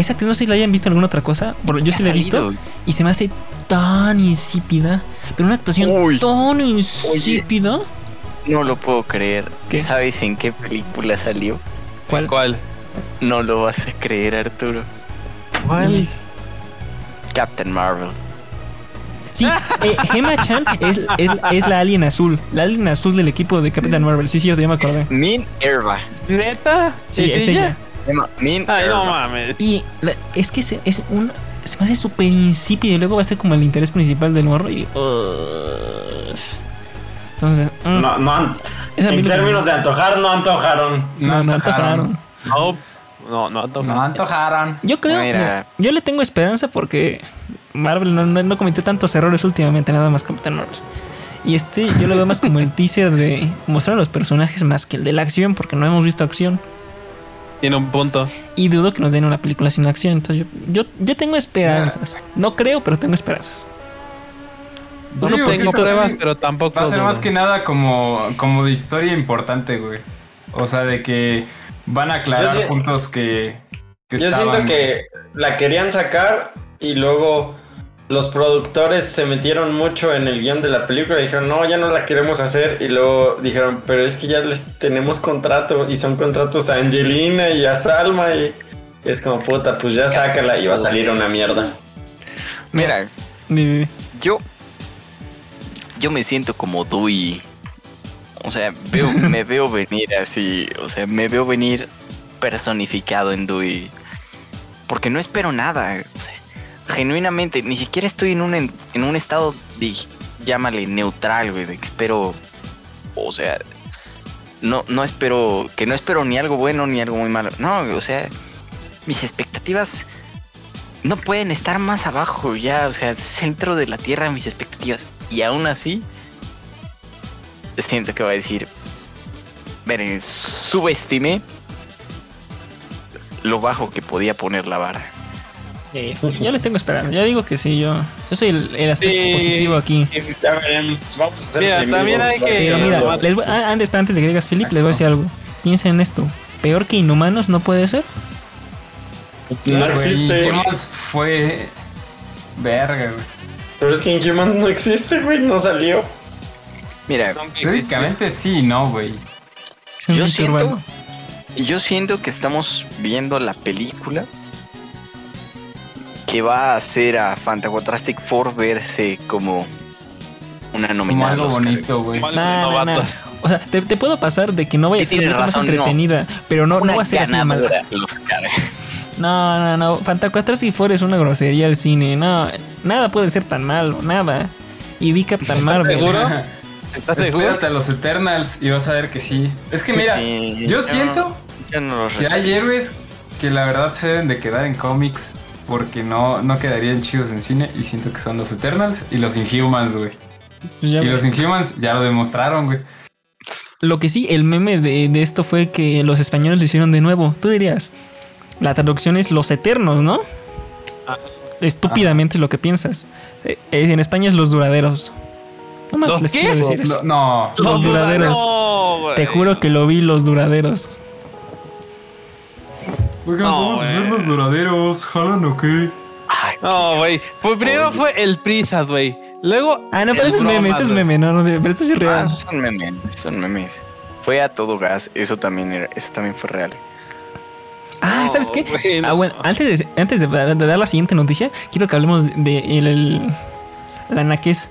esa que no sé si la hayan visto en alguna otra cosa. Pero yo sí la he visto. Y se me hace tan insípida. Pero una actuación Uy. tan insípida. No lo puedo creer. ¿Qué? ¿Sabes en qué película salió? ¿Cuál? ¿Cuál? No lo vas a creer, Arturo. ¿Cuál? Captain Marvel. Sí, eh, Emma Chan es, es, es la alien azul. La alien azul del equipo de Captain Marvel. Sí, sí, ya me acordé. Es Min Erva. ¿Neta? Sí, es ella. Ay, no Erva. mames. Y la- es que se- es un. Se me hace súper insípido y luego va a ser como el interés principal del morro. Y. uh, entonces. mm, No, no, en términos de antojar, no antojaron. No, no antojaron. No, no, no, no. No antojaron. Yo creo. Mira. mira, yo le tengo esperanza porque Marvel no, no, no cometió tantos errores últimamente, nada más Captain Marvel. Y este yo lo veo más como el teaser de mostrar a los personajes más que el de la acción, porque no hemos visto acción. Tiene un punto. Y dudo que nos den una película sin acción. Entonces yo, yo, yo tengo esperanzas. No creo, pero tengo esperanzas. Yo No tengo pruebas, pero tampoco. Va a ser dudo. más que nada como, como de historia importante, güey. O sea, de que van a aclarar Yo sí- puntos que, que Yo estaban. siento que la querían sacar y luego los productores se metieron mucho en el guion de la película y dijeron, no, ya no la queremos hacer. Y luego dijeron, pero es que ya les tenemos contrato y son contratos a Angelina y a Salma y, y es como puta, pues ya sácala y va a salir una mierda. Mira, yo. Yo me siento como Dewey. O sea, veo, me veo venir así. O sea, me veo venir personificado en Dewey. Porque no espero nada. O sea, genuinamente, ni siquiera estoy en un, en, un estado de. Llámale neutral, güey. De que espero. O sea. No, no espero. Que no espero ni algo bueno ni algo muy malo. No, o sea. Mis expectativas no pueden estar más abajo ya, o sea, centro de la tierra mis expectativas. Y aún así, siento que va a decir, miren, subestimé lo bajo que podía poner la vara. Eh, yo les tengo esperando. Ya digo que sí, yo, yo soy el, el aspecto Sí. positivo aquí. Vamos a hacer Mira, también hay que- Pero sí, mira, no, les voy- ah, antes, antes de que digas Philip, les voy a decir algo. Piensen en esto. Peor que Inhumanos no puede ser. no Güey, existe. Inhumans fue. Verga, güey. Pero es que Inhuman no existe, güey, no salió. Mira, Técnicamente sí, no, güey. Yo siento, urbano. yo siento que estamos viendo la película que va a hacer a Fantagotrastic Four verse como una Como nominada. al algo Oscar. bonito, güey. Nah. novatos. O sea, te, te puedo pasar de que no vaya a ser más no. entretenida, pero no, no va a ser así Oscar. No, no, no. Fantacuatras Four es una grosería al cine. No, nada puede ser tan malo, nada. Y vi Captain Marvel. seguro? ¿Estás seguro? Espérate a los Eternals y vas a ver que sí. Es que mira, Sí, yo no- siento yo no lo que hay héroes que la verdad se deben de quedar en cómics porque no, no quedarían chidos en cine y siento que son los Eternals y los Inhumans, güey. Pues Y ves. los Inhumans ya lo demostraron, güey. Lo que sí, el meme de, de esto fue que los españoles lo hicieron de nuevo. Tú dirías, la traducción es los eternos, ¿no? Ah. Estúpidamente es lo que piensas. Eh, eh, en España es los duraderos. No más ¿Los les qué? quiero decir eso. No, no. Los duraderos. No. Te juro que lo vi los duraderos. Oigan, No, vamos a hacer los duraderos. ¿Jalan o qué? Ay, No, güey. Pues primero fue el Prisas, güey. Luego. Ah, no, pero eso es meme, eso es meme, no, no, pero esto es Ah, real. esos son memes, son memes. Fue a todo gas, eso también era, eso también fue real. Ah, ¿sabes qué? Ah, bueno, antes de, antes de, de dar la siguiente noticia, quiero que hablemos de el, el- la naquez.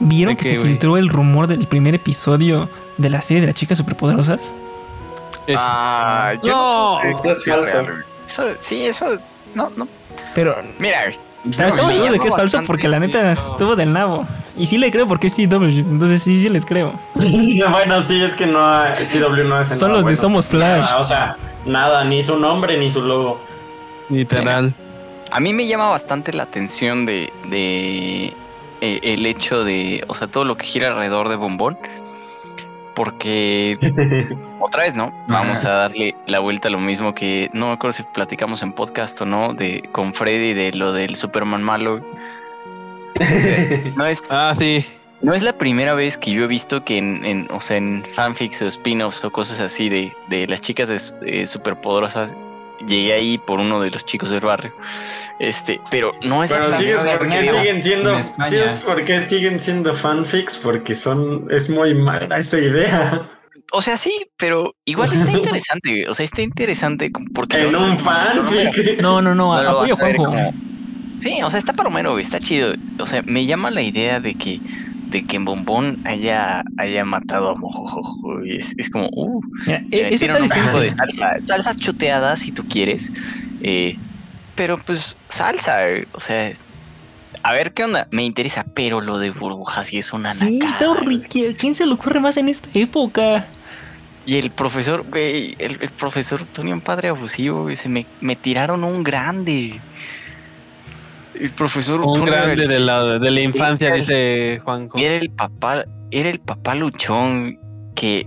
¿Vieron ¿De que se filtró el rumor del primer episodio de la serie de las chicas superpoderosas? Es- Ah, yo No, eso es falso. Eso, sí, eso, no, no. Pero, Mira, pero estamos seguros de que es falso porque la neta no. estuvo del nabo. Y sí le creo porque es CW, entonces sí, sí les creo. bueno, sí, es que no ha- CW no hace Son nada los de. Somos Flash. Nada, o sea, nada, ni su nombre ni su logo. literal. a mí me llama bastante la atención de, de eh, el hecho de, o sea, todo lo que gira alrededor de Bombón. Porque otra vez, ¿no? Vamos a darle la vuelta a lo mismo que no me acuerdo si platicamos en podcast o no, de con Freddy de lo del Superman malo. No es, Ah, sí. No es la primera vez que yo he visto que en, en- o sea, en fanfics o spin-offs o cosas así de, de las chicas de, eh, superpoderosas, llegué ahí por uno de los chicos del barrio. Este, pero no es Pero sigues porque siguen siendo, en España. ¿sabes por qué siguen siendo fanfics? Porque son, es muy mala esa idea. O sea, sí, pero igual está interesante, güey, o sea, está interesante porque En los- un fanfic. No, no, no, no apoyo Juanjo. Sí, o sea, está palomero, está chido. O sea, me llama la idea de que de que en Bombón haya, haya matado a Mojojojo. Es, es como, uh, Mira, e- está un poco de salsa, salsas choteadas si tú quieres. eh, pero pues salsa, eh, o sea, a ver qué onda, me interesa, pero lo de burbujas sí es una Sí, nacada, está horrible. ¿Quién se le ocurre más en esta época? Y el profesor, güey, el, el profesor tenía un padre abusivo, güey, se me, me tiraron un grande. El profesor Un grande el- de la, de la infancia, era el- dice Juanjo. Era el papá, era el papá luchón que,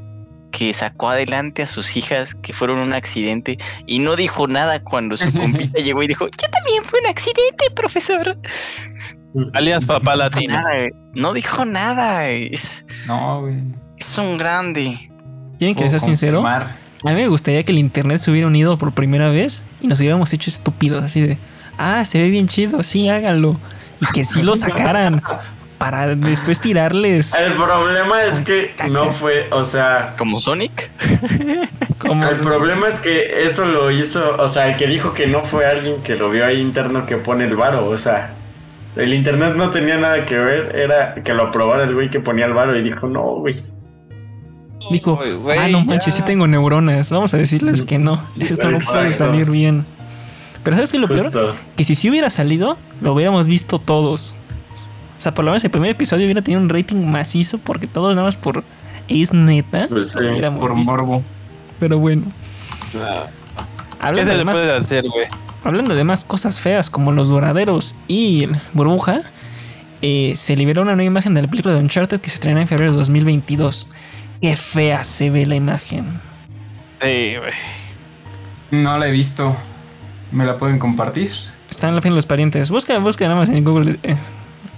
que sacó adelante a sus hijas que fueron un accidente y no dijo nada cuando su compita llegó y dijo, yo también fue un accidente, profesor. Alias papá No dijo latino. nada, güey. no dijo nada, es, No, güey. es un grande. ¿Quieren que sea sincero? A mí me gustaría que el internet se hubiera unido por primera vez y nos hubiéramos hecho estúpidos, así de, ah, se ve bien chido, sí, háganlo. Y que sí lo sacaran para después tirarles El problema es que no fue, o sea, Como Sonic. el problema es que eso lo hizo, o sea, el que dijo que no fue alguien que lo vio ahí interno que pone el varo, o sea, el internet no tenía nada que ver, era que lo aprobara el güey que ponía el varo y dijo, no, güey. Dijo, ah, no manches, ya. sí tengo neuronas. Vamos a decirles que no. Esto no puede salir bien. Pero ¿sabes qué es lo peor? Justo. Que si sí hubiera salido, lo hubiéramos visto todos. O sea, por lo menos el primer episodio hubiera tenido un rating macizo porque todos nada más por es neta. Pues sí, Por visto. morbo. Pero bueno. ¿Qué Hablando se de, más, puede hacer, güey? hablando de más cosas feas como los doraderos y burbuja, eh, se liberó una nueva imagen de la película de Uncharted que se estrenó en febrero de 2022. Qué fea se ve la imagen. Sí, güey. No la he visto. ¿Me la pueden compartir? Está en la fin de los parientes. Busca, busca nada más en Google eh,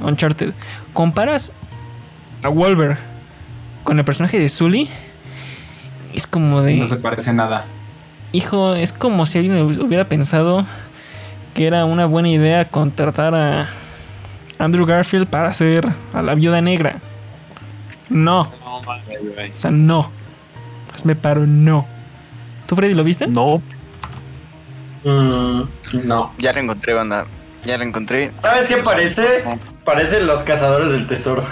Uncharted. Comparas a Wolver con el personaje de Sully. Es como de. No se parece nada. Hijo, es como si alguien hubiera pensado que era una buena idea contratar a Andrew Garfield para hacer a la viuda negra. No, o sea, no. Hazme paro, no. ¿Tú, Freddy, lo viste? No. Mm, no. Ya la encontré, banda. Ya la encontré. ¿Sabes qué parece? Parecen los cazadores del tesoro.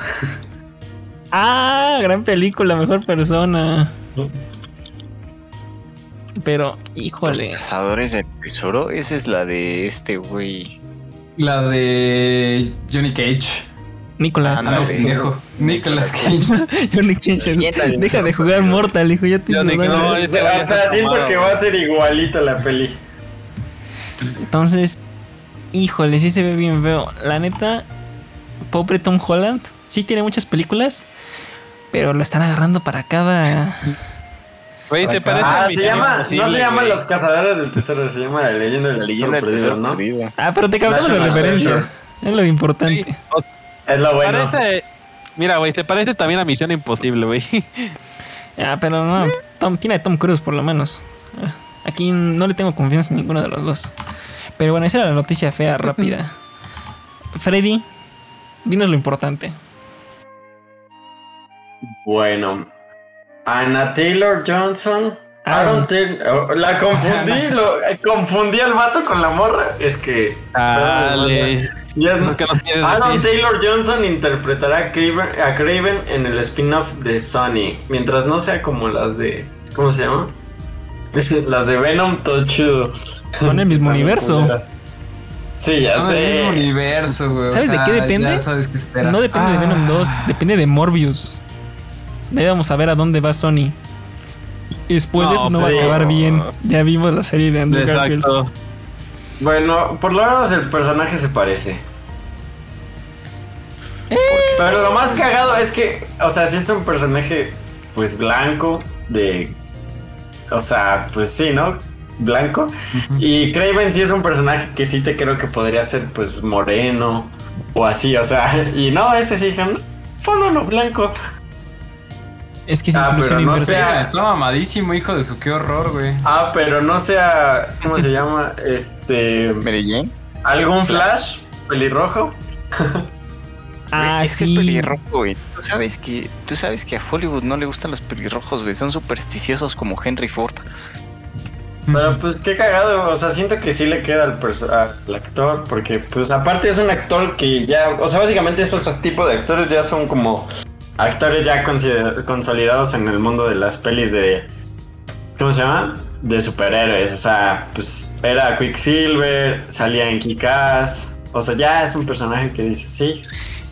Ah, gran película, mejor persona. Pero, Los híjole. cazadores del tesoro. Esa es la de este güey. La de Johnny Cage. Nicolás. Ah, no, sí. pendejo. Nicolas Cage. Johnny Cage. Deja de jugar Mortal, hijo. Ya te. No, siento que va a ser igualita la peli. Entonces, híjole, sí se ve bien feo. La neta, pobre Tom Holland. Sí tiene muchas películas, pero lo están agarrando para cada. Güey, ¿te parece? Ah, a se llama, no se llaman los cazadores del tesoro, se llama la leyenda del La leyenda del tesoro perdido, ¿no? Ah, pero te captamos la referencia. Es lo importante. Sí, Es lo bueno. Parece. Mira, güey, te parece también a Misión Imposible, güey. Ah, pero no. Tom, tiene a Tom Cruise, por lo menos. Ah, Aquí no le tengo confianza en ninguno de los dos. Pero bueno, esa era la noticia fea, rápida. Freddy, dinos lo importante. Bueno. Anna Taylor Johnson. Ah. Aaron Taylor. oh, La confundí, lo, eh, confundí al vato con la morra. Es que. Dale. Ya es- ¿Lo que nos quieres Aaron decir? Taylor Johnson interpretará a Craven, a Craven en el spin-off de Sony. Mientras no sea como las de. ¿Cómo se llama? las de Venom, todo chido. Con el mismo universo. Sí, ya Son del mismo sé. universo, güey. o ¿Sabes de qué depende? Ya sabes qué esperas. No depende de Ah. Venom 2, depende de Morbius. Ahí vamos a ver a dónde va Sony. Spoilers, no, No, va a acabar bien. Ya vimos la serie de Andrew Garfield. Exacto. Bueno, por lo menos el personaje se parece. Pero lo más cagado es que, o sea, si es un personaje, pues blanco, de. O sea, pues sí, ¿no? Blanco. Y Craven sí es un personaje que sí te creo que podría ser, pues, moreno o así, o sea. Y no, ese sí, dijeron, ponlo blanco. Es que es Ah, pero no sea- Está mamadísimo, hijo de su qué horror, güey. Ah, pero no sea, ¿cómo se llama? Este. Mary Jane. ¿Algún flash pelirrojo? Ah, es que sí. es pelirrojo, güey. Tú sabes que, tú sabes que a Hollywood no le gustan los pelirrojos, güey. Son supersticiosos como Henry Ford. Pero pues qué cagado, o sea, siento que sí le queda al, actor, porque pues aparte es un actor que ya, o sea, básicamente esos tipos de actores ya son como actores ya consolidados en el mundo de las pelis de, ¿cómo se llama? De superhéroes, o sea, pues era Quicksilver, salía en Kick-Ass, o sea, ya es un personaje que dice, sí,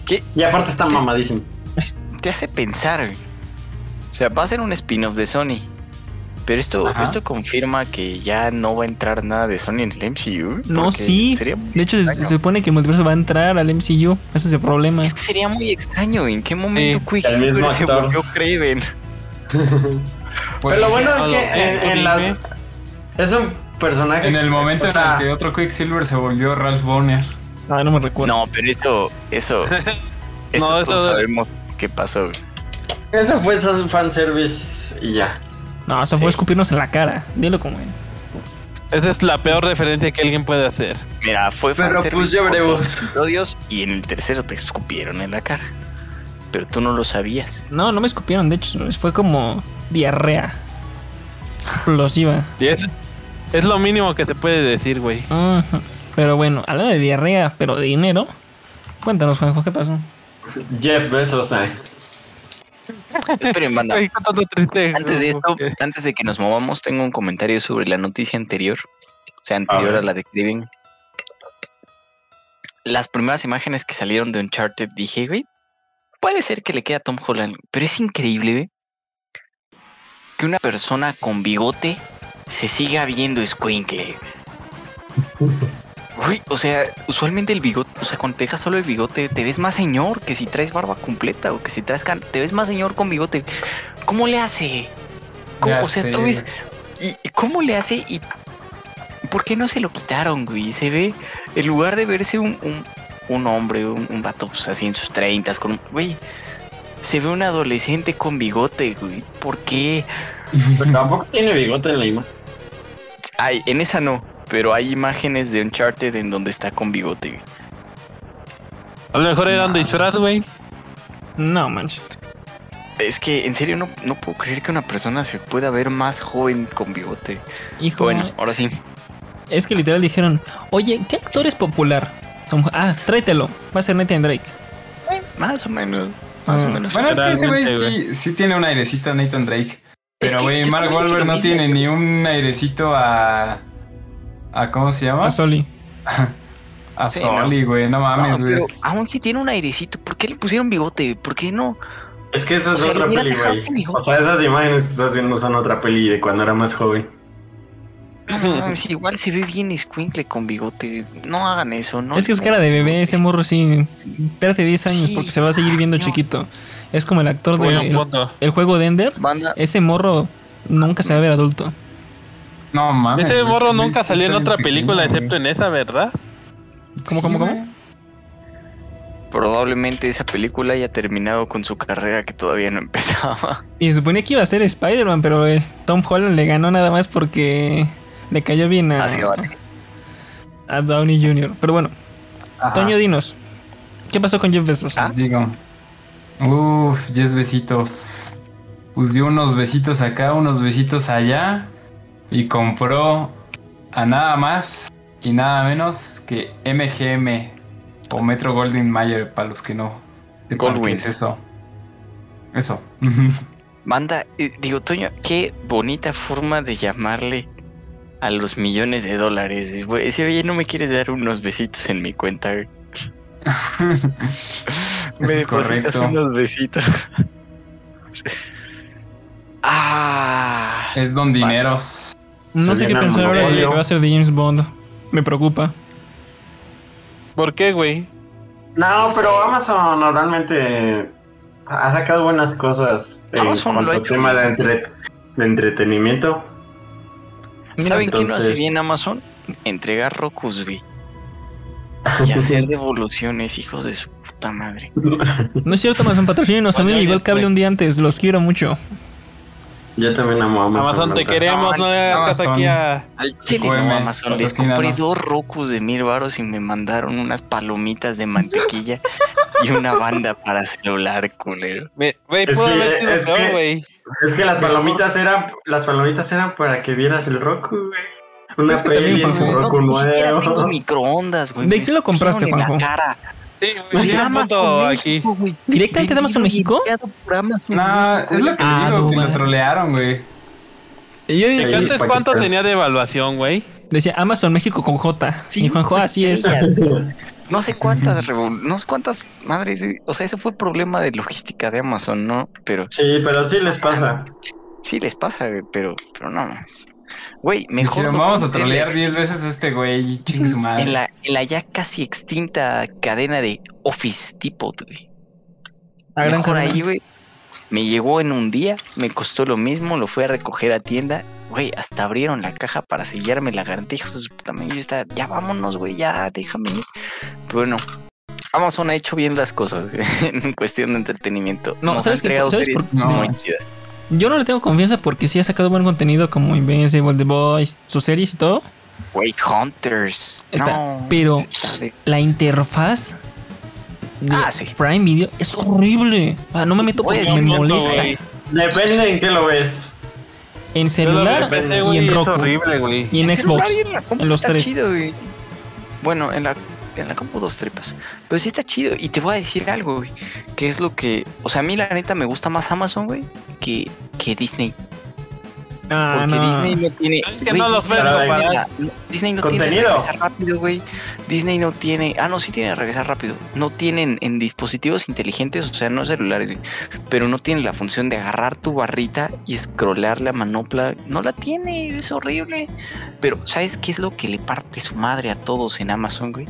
¿Qué y aparte está mamadísimo. te hace pensar, güey? O sea, va a ser un spin-off de Sony. Pero esto, Ajá. esto confirma que ya no va a entrar nada de Sony en el MCU. No, sí. Sería De hecho, se, extraño. se supone que el multiverso va a entrar al MCU. Ese es el problema. Es que sería muy extraño. ¿En qué momento Sí, Quicksilver se volvió Craven? Pues, Pero lo bueno es que en, las... Es un personaje... En el que- momento o en el que otro Quicksilver se volvió Ralph Bonner. Ah, no me recuerdo. No, pero eso, eso, eso No, todos eso- sabemos qué pasó. güey. Eso fue fan- fanservice y ya. No, eso fue escupirnos en la cara. Dilo como es. Esa es la peor referencia que alguien puede hacer. Mira, fue Pero, fanservice pues, ya veremos. todos los episodios y en el tercero te escupieron en la cara. Pero tú no lo sabías. No, no me escupieron, de hecho, fue como diarrea. Explosiva. Y es, es lo mínimo que se puede decir, güey. Pero bueno, hablando de diarrea, pero de dinero. Cuéntanos, Juanjo, ¿qué pasó? Jeff Bezos, eh. Esperen, banda. Antes de esto, antes de que nos movamos, tengo un comentario sobre la noticia anterior. O sea, anterior A la de Kevin. Las primeras imágenes que salieron de Uncharted, dije, güey, puede ser que le quede a Tom Holland, pero es increíble, güey, que una persona con bigote se siga viendo escuincle. Uy, o sea, usualmente el bigote, o sea, cuando te dejas solo el bigote, te ves más señor que si traes barba completa o que si traes can te ves más señor con bigote. ¿Cómo le hace? ¿Cómo- o sea, sé. tú ves, y, y cómo le hace y por qué no se lo quitaron, güey? Se ve, en lugar de verse un, un, un hombre, un, un vato, pues así en sus treintas, con un, güey, se ve un adolescente con bigote, güey. ¿Por qué? Pero tampoco tiene bigote en la imagen. Ay, en esa no, pero hay imágenes de Uncharted en donde está con bigote. A lo mejor era un disfraz, güey. No manches. Es que en serio no, no puedo creer que una persona se pueda ver más joven con bigote. Hijo, Bueno, ahora sí. es que literal dijeron, oye, ¿qué actor es popular? Tom- ah, tráetelo, va a ser Nathan Drake. Más o menos. Más Ah. o menos. Bueno, es que ese güey sí, sí tiene un airecito a Nathan Drake. Pero, güey, Mark Wahlberg no tiene ni un airecito a. a ¿Cómo se llama? A Soli. A Sí, Soli, güey. No No, mames, güey. pero aún sí tiene un airecito. ¿Por qué le pusieron bigote? ¿Por qué no? Es que eso es O sea, otra peli, güey. O sea, esas imágenes que estás viendo son otra peli de cuando era más joven. No, igual se ve bien escuincle con bigote. No hagan eso, ¿no? es que es cara de bebé, ese morro sí. Espérate 10 años Sí, porque se va a seguir viendo no. chiquito. Es como el actor de Bueno, el, punto. el juego de Ender. Banda, Ese morro nunca se va a ver adulto. No mames. Ese morro nunca salió en otra película pequeño, excepto en esa, ¿verdad? ¿Cómo, Sí, cómo, cómo? probablemente esa película haya terminado con su carrera que todavía no empezaba. Y se suponía que iba a ser Spider-Man, pero eh, Tom Holland le ganó nada más porque le cayó bien a, Así vale. a Downey Jr. Pero bueno, Ajá. Toño, dinos. ¿Qué pasó con Jeff Bezos? Ah. Digo. Uf, 10 besitos. Pues dio unos besitos acá, unos besitos allá. Y compró a nada más y nada menos que MGM o Metro Golden Mayer para los que no sepan Goldwyn. qué es eso. Eso. Banda, eh, digo, Toño, qué bonita forma de llamarle a los millones de dólares. Güey, Decir, oye, ¿no me quieres dar unos besitos en mi cuenta? es correcto. unos besitos. ah, Es Don Dineros. No sé qué pensar ahora de lo que va a ser de James Bond. Me preocupa. ¿Por qué, güey? No, pero Amazon normalmente ha sacado buenas cosas en Amazon lo cuanto ha a hecho tema de, bien. entre- de entretenimiento. Mira, ¿Saben qué no hace entonces- bien Amazon? Entregar Rokus, güey. Y hacer devoluciones, hijos de su puta madre. No es cierto, Amazon patrocínenos. A mí me llegó el cable un día antes. Los quiero mucho. Yo también amo a Amazon. Amazon, te queremos, no le hagas caso Amazon. aquí a. Al chile Cueme, no, Amazon. Les compré dos Rokus de mil varos y me mandaron unas palomitas de mantequilla y una banda para celular, culero. Güey, haber sido es que- güey. Es que las palomitas eran las palomitas eran para que vieras el Roku, güey. Una Es que peli en Juanjo, el Roku ni siquiera tengo nuevo. microondas, güey. ¿De qué lo compraste, en la Juanjo? cara. Sí, güey. ¿Directamente de Amazon Vendido y México? México, es lo que Ah, digo, no que lo trolearon, güey. Y yo. ¿Y antes cuánto tenía de evaluación, güey? decía Amazon México con J. Sí, y Juanjo, así es. No sé cuántas, no sé cuántas madres. O sea, eso fue problema de logística de Amazon, ¿no? Pero Sí, pero sí les pasa. Sí les pasa, güey, pero, pero no mames. Güey, mejor. Lo vamos a trolear 10 ex- veces a este güey. su madre. En la, en la ya casi extinta cadena de Office Depot, güey. A Mejor cadena. ahí, güey. Me llegó en un día, me costó lo mismo, lo fui a recoger a tienda. Güey, hasta abrieron la caja para sellarme la garantía. Hijos de estaba, ya vámonos, güey, ya déjame ir. Pero bueno, Amazon ha hecho bien las cosas güey, en cuestión de entretenimiento. No, Nos ¿sabes ha qué? ¿Sabes series por- no. muy chidas. Yo no le tengo confianza porque sí ha sacado buen contenido como Invincible, The Boys, sus series y todo. Wake Hunters. Espera, no, pero la interfaz de Ah, sí. Prime Video es horrible. Ah, no me meto porque Pues, me no, molesta. Depende en qué lo ves. En celular y en Roku. horrible. Y en Xbox. y en, los tres. chido. Bueno, en la, en la compu dos tripas. Pero sí está chido. Y te voy a decir algo, güey. Que es lo que. O sea, a mí la neta me gusta más Amazon, güey. Que, que Disney. Ah, Porque no. Disney no tiene. Es que güey, no los Disney no tiene no- Disney no tiene Contenido. regresar rápido, güey. Disney no tiene. Ah, no, sí tiene regresar rápido. No tienen en dispositivos inteligentes, o sea, no celulares, güey. Pero no tiene la función de agarrar tu barrita y scrollear la manopla. No la tiene, es horrible. Pero, ¿sabes qué es lo que le parte su madre a todos en Amazon, güey?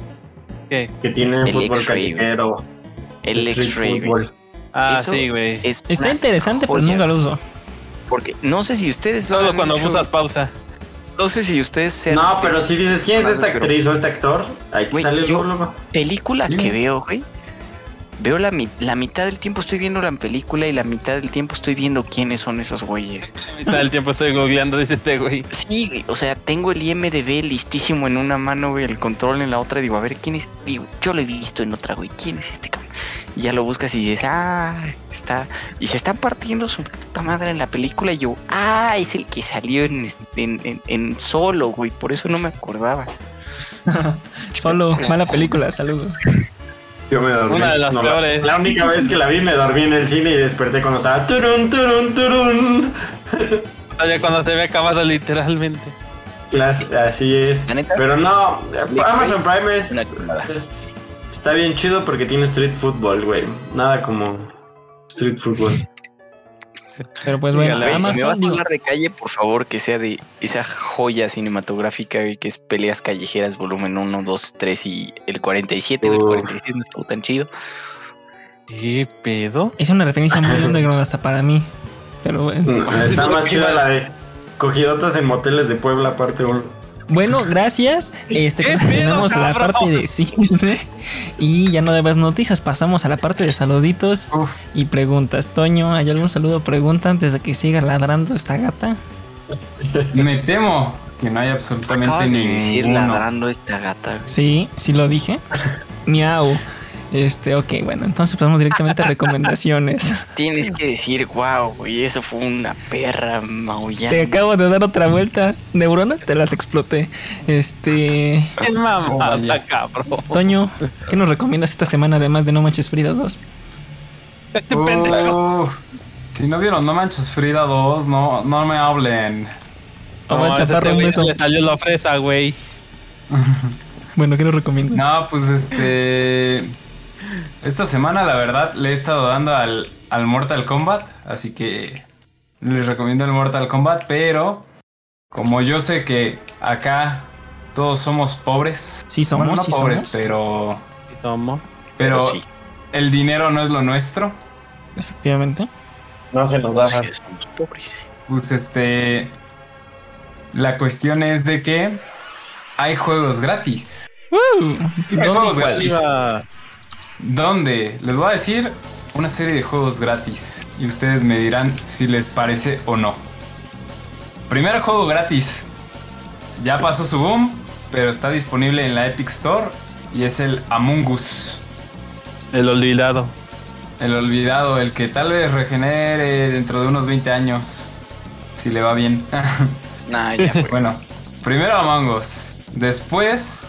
Que tienen El fútbol callejero. El X-Ray. Ah, Eso- sí, güey. Es Está interesante, pero nunca lo uso. Porque no sé si ustedes lo Solo cuando usas pausa. No sé si ustedes sean No, pero si dices quién es esta Pero- actriz o este actor, ahí te Güey, sale el yo- película Sí. que veo, güey. Veo la, la mitad del tiempo estoy viendo la película y la mitad del tiempo estoy viendo quiénes son esos güeyes. A mitad del tiempo estoy googleando, dice este güey. Sí, güey, o sea, tengo el IMDB listísimo en una mano, güey, el control en la otra. Digo, a ver, ¿quién es? Digo, yo lo he visto en otra, güey. ¿Quién es este cabrón? Y ya lo buscas y dices, ah, está. Y se están partiendo su puta madre en la película. Y yo, ah, es el que salió en, en, en- en solo, güey. Por eso no me acordaba. Solo, mala película, saludos. Yo me dormí. Una de las la- peores. La, única vez que la vi me dormí en el cine y desperté cuando estaba turun, turun, turun. O sea, ya cuando se ve acabado literalmente. Las- así es. Pero no, Amazon Prime es, es- Está bien chido porque tiene street football, güey. Nada como street football. Pero pues bueno, Dígale, Güey, si me Amazon, vas a digo, hablar de calle, por favor, que sea de esa joya cinematográfica, que es Peleas Callejeras, volumen 1, 2, 3 y el 47. güey, El Uf. 46 no estuvo tan chido. ¿Qué pedo? es una referencia muy underground hasta para mí. Pero bueno. Mm, Está más chida la de cogidotas en moteles de Puebla, parte 1. Bueno, gracias. Este, con ¿Qué eso pedo, terminamos la parte de cine. Y ya no de más noticias, pasamos a la parte de saluditos Uf. y preguntas. Toño, ¿hay algún saludo o pregunta antes de que siga ladrando esta gata? Me temo que no hay absolutamente Acabas de decir ninguno. ladrando esta gata. Sí, sí lo dije. Miau. Este, ok, bueno, entonces pasamos directamente a recomendaciones. Tienes que decir, wow, güey, eso fue una perra maullando. Te acabo de dar otra vuelta. Neuronas te las exploté. Este. ¡Qué mamada, cabrón! Toño, ¿qué nos recomiendas esta semana además de No Manches Frida 2? ¡Qué pendejo! Uf, si no vieron No Manches Frida 2, no, no me hablen. A ese chaparro un beso. Le salió la fresa, güey. Bueno, ¿qué nos recomiendas? No, pues este. Esta semana, la verdad, le he estado dando al, al Mortal Kombat. Así que les recomiendo el Mortal Kombat. Pero, como yo sé que acá todos somos pobres. Sí somos, Bueno, no sí pobres, somos. pero. Tomo. Pero sí, el dinero no es lo nuestro. Efectivamente. No se nos sí, somos pobres. Pues este. La cuestión es de que hay juegos gratis. Uh, Hay ¿Dónde juegos gratis. Iba- ¿Dónde? Les voy a decir una serie de juegos gratis y ustedes me dirán si les parece o no. Primer juego gratis. Ya pasó su boom, pero está disponible en la Epic Store y es el Among Us. El olvidado. El olvidado, el que tal vez regenere dentro de unos 20 años. Si le va bien. Nah, ya fue. bueno, primero Among Us. Después,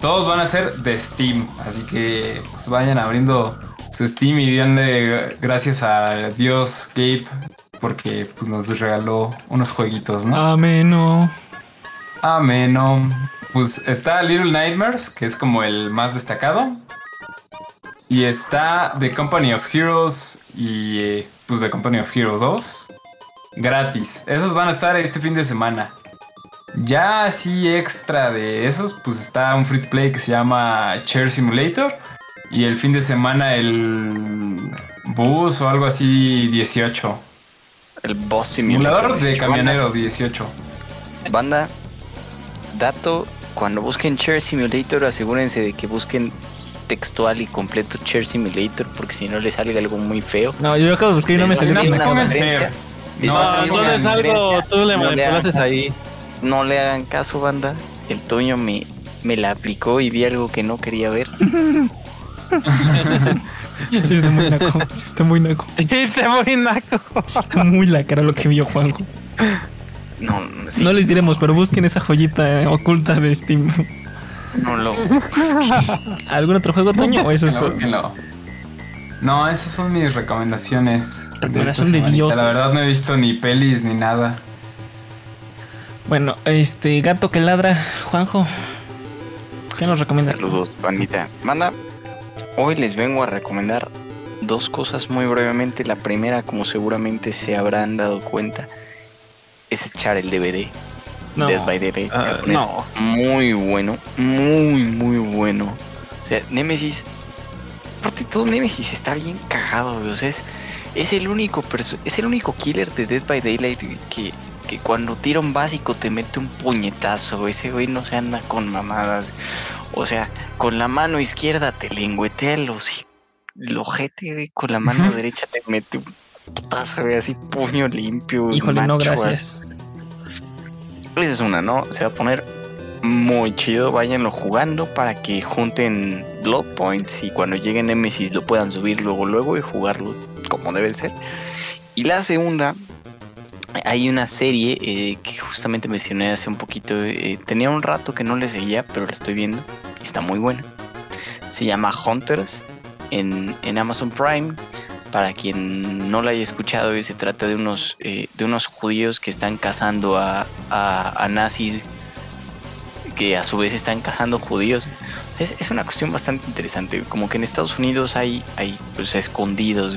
todos van a ser de Steam. Así que pues, vayan abriendo su Steam y denle gracias a Dios Gabe. Porque pues, nos regaló unos jueguitos, ¿no? Ameno. Ameno. Pues está Little Nightmares, que es como el más destacado. Y está The Company of Heroes y eh, pues The Company of Heroes 2. Gratis. Esos van a estar este fin de semana. Ya así extra de esos, pues está un free to play que se llama Chair Simulator. Y el fin de semana el Bus o algo así 18. El boss simulator. Simulador de 18. camionero 18. Banda, dato, cuando busquen Chair Simulator, asegúrense de que busquen textual y completo Chair Simulator, porque si no les sale algo muy feo. No, yo acabo de buscar y no me salió No, no No, es algo, tú le le manipulaste ahí. No le hagan caso, banda. El Toño me, me la aplicó y vi algo que no quería ver. Sí, está muy naco. Sí, está muy naco. Está muy naco. Está muy la cara lo que vio Juanjo. No, sí, No les diremos, pero busquen esa joyita oculta de Steam. no lo. ¿Algún otro juego, Toño? ¿O eso es No, todo? búsquenlo. No, esas son mis recomendaciones. de Recomendación de semanita. dioses. La verdad no he visto ni pelis ni nada. Bueno, este gato que ladra, Juanjo. ¿Qué nos recomiendas? Saludos, bandita. Manda, hoy les vengo a recomendar dos cosas muy brevemente. La primera, como seguramente se habrán dado cuenta, es echar el DVD. No. Dead by va a Ah, no. Muy bueno, muy, muy bueno. O sea, Nemesis, aparte de todo, Nemesis está bien cagado, güey. O sea, es, es el único es el único killer de Dead by Daylight que, que cuando tira un básico te mete un puñetazo. Ese güey no se anda con mamadas. O sea, con la mano izquierda te lengüetea los ojete, güey. Con la mano derecha te mete un putazo, güey, así puño limpio. Híjole, no, macho, güey. gracias. Esa es una, ¿no? Se va a poner muy chido. Váyanlo jugando para que junten Blood Points y cuando lleguen Nemesis lo puedan subir luego, luego y jugarlo como debe ser. Y la segunda, hay una serie eh, que justamente mencioné hace un poquito. eh, tenía un rato que no le seguía, pero la estoy viendo. Está muy buena. Se llama Hunters en, en Amazon Prime. Para quien no la haya escuchado, eh, se trata de unos, de unos judíos que están cazando a, a, a nazis, que a su vez están cazando judíos. Es, es una cuestión bastante interesante. Como que en Estados Unidos hay, hay pues, escondidos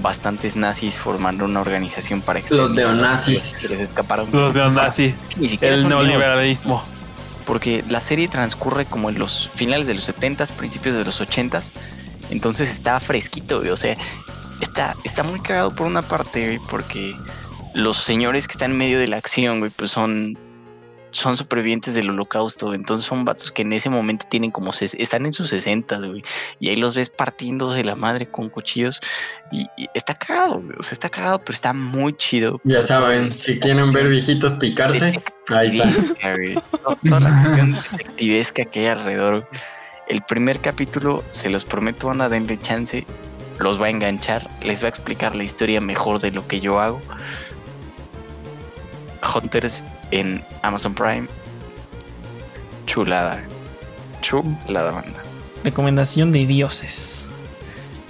bastantes nazis formando una organización para exterminar a neonazis. los que se les escaparon. Los neonazis. Es que ni siquiera El neoliberalismo. porque la serie transcurre como en los finales de los 70s, principios de los 80s. Entonces está fresquito, güey, O sea, está, está muy cagado por una parte, güey, porque los señores que están en medio de la acción, güey, pues son, son supervivientes del holocausto. Entonces son vatos que en ese momento tienen como... están en sus 60 güey. Y ahí los ves partiéndose la madre con cuchillos. Y, y está cagado, güey. O sea, está cagado, pero está muy chido. Ya saben, si quieren ver viejitos picarse, ahí está. Güey. Toda la cuestión detectivesca que hay alrededor. El primer capítulo, se los prometo, van a denle chance. Los va a enganchar. Les va a explicar la historia mejor de lo que yo hago. Hunters en Amazon Prime. Chulada. Chulada banda. Recomendación de dioses.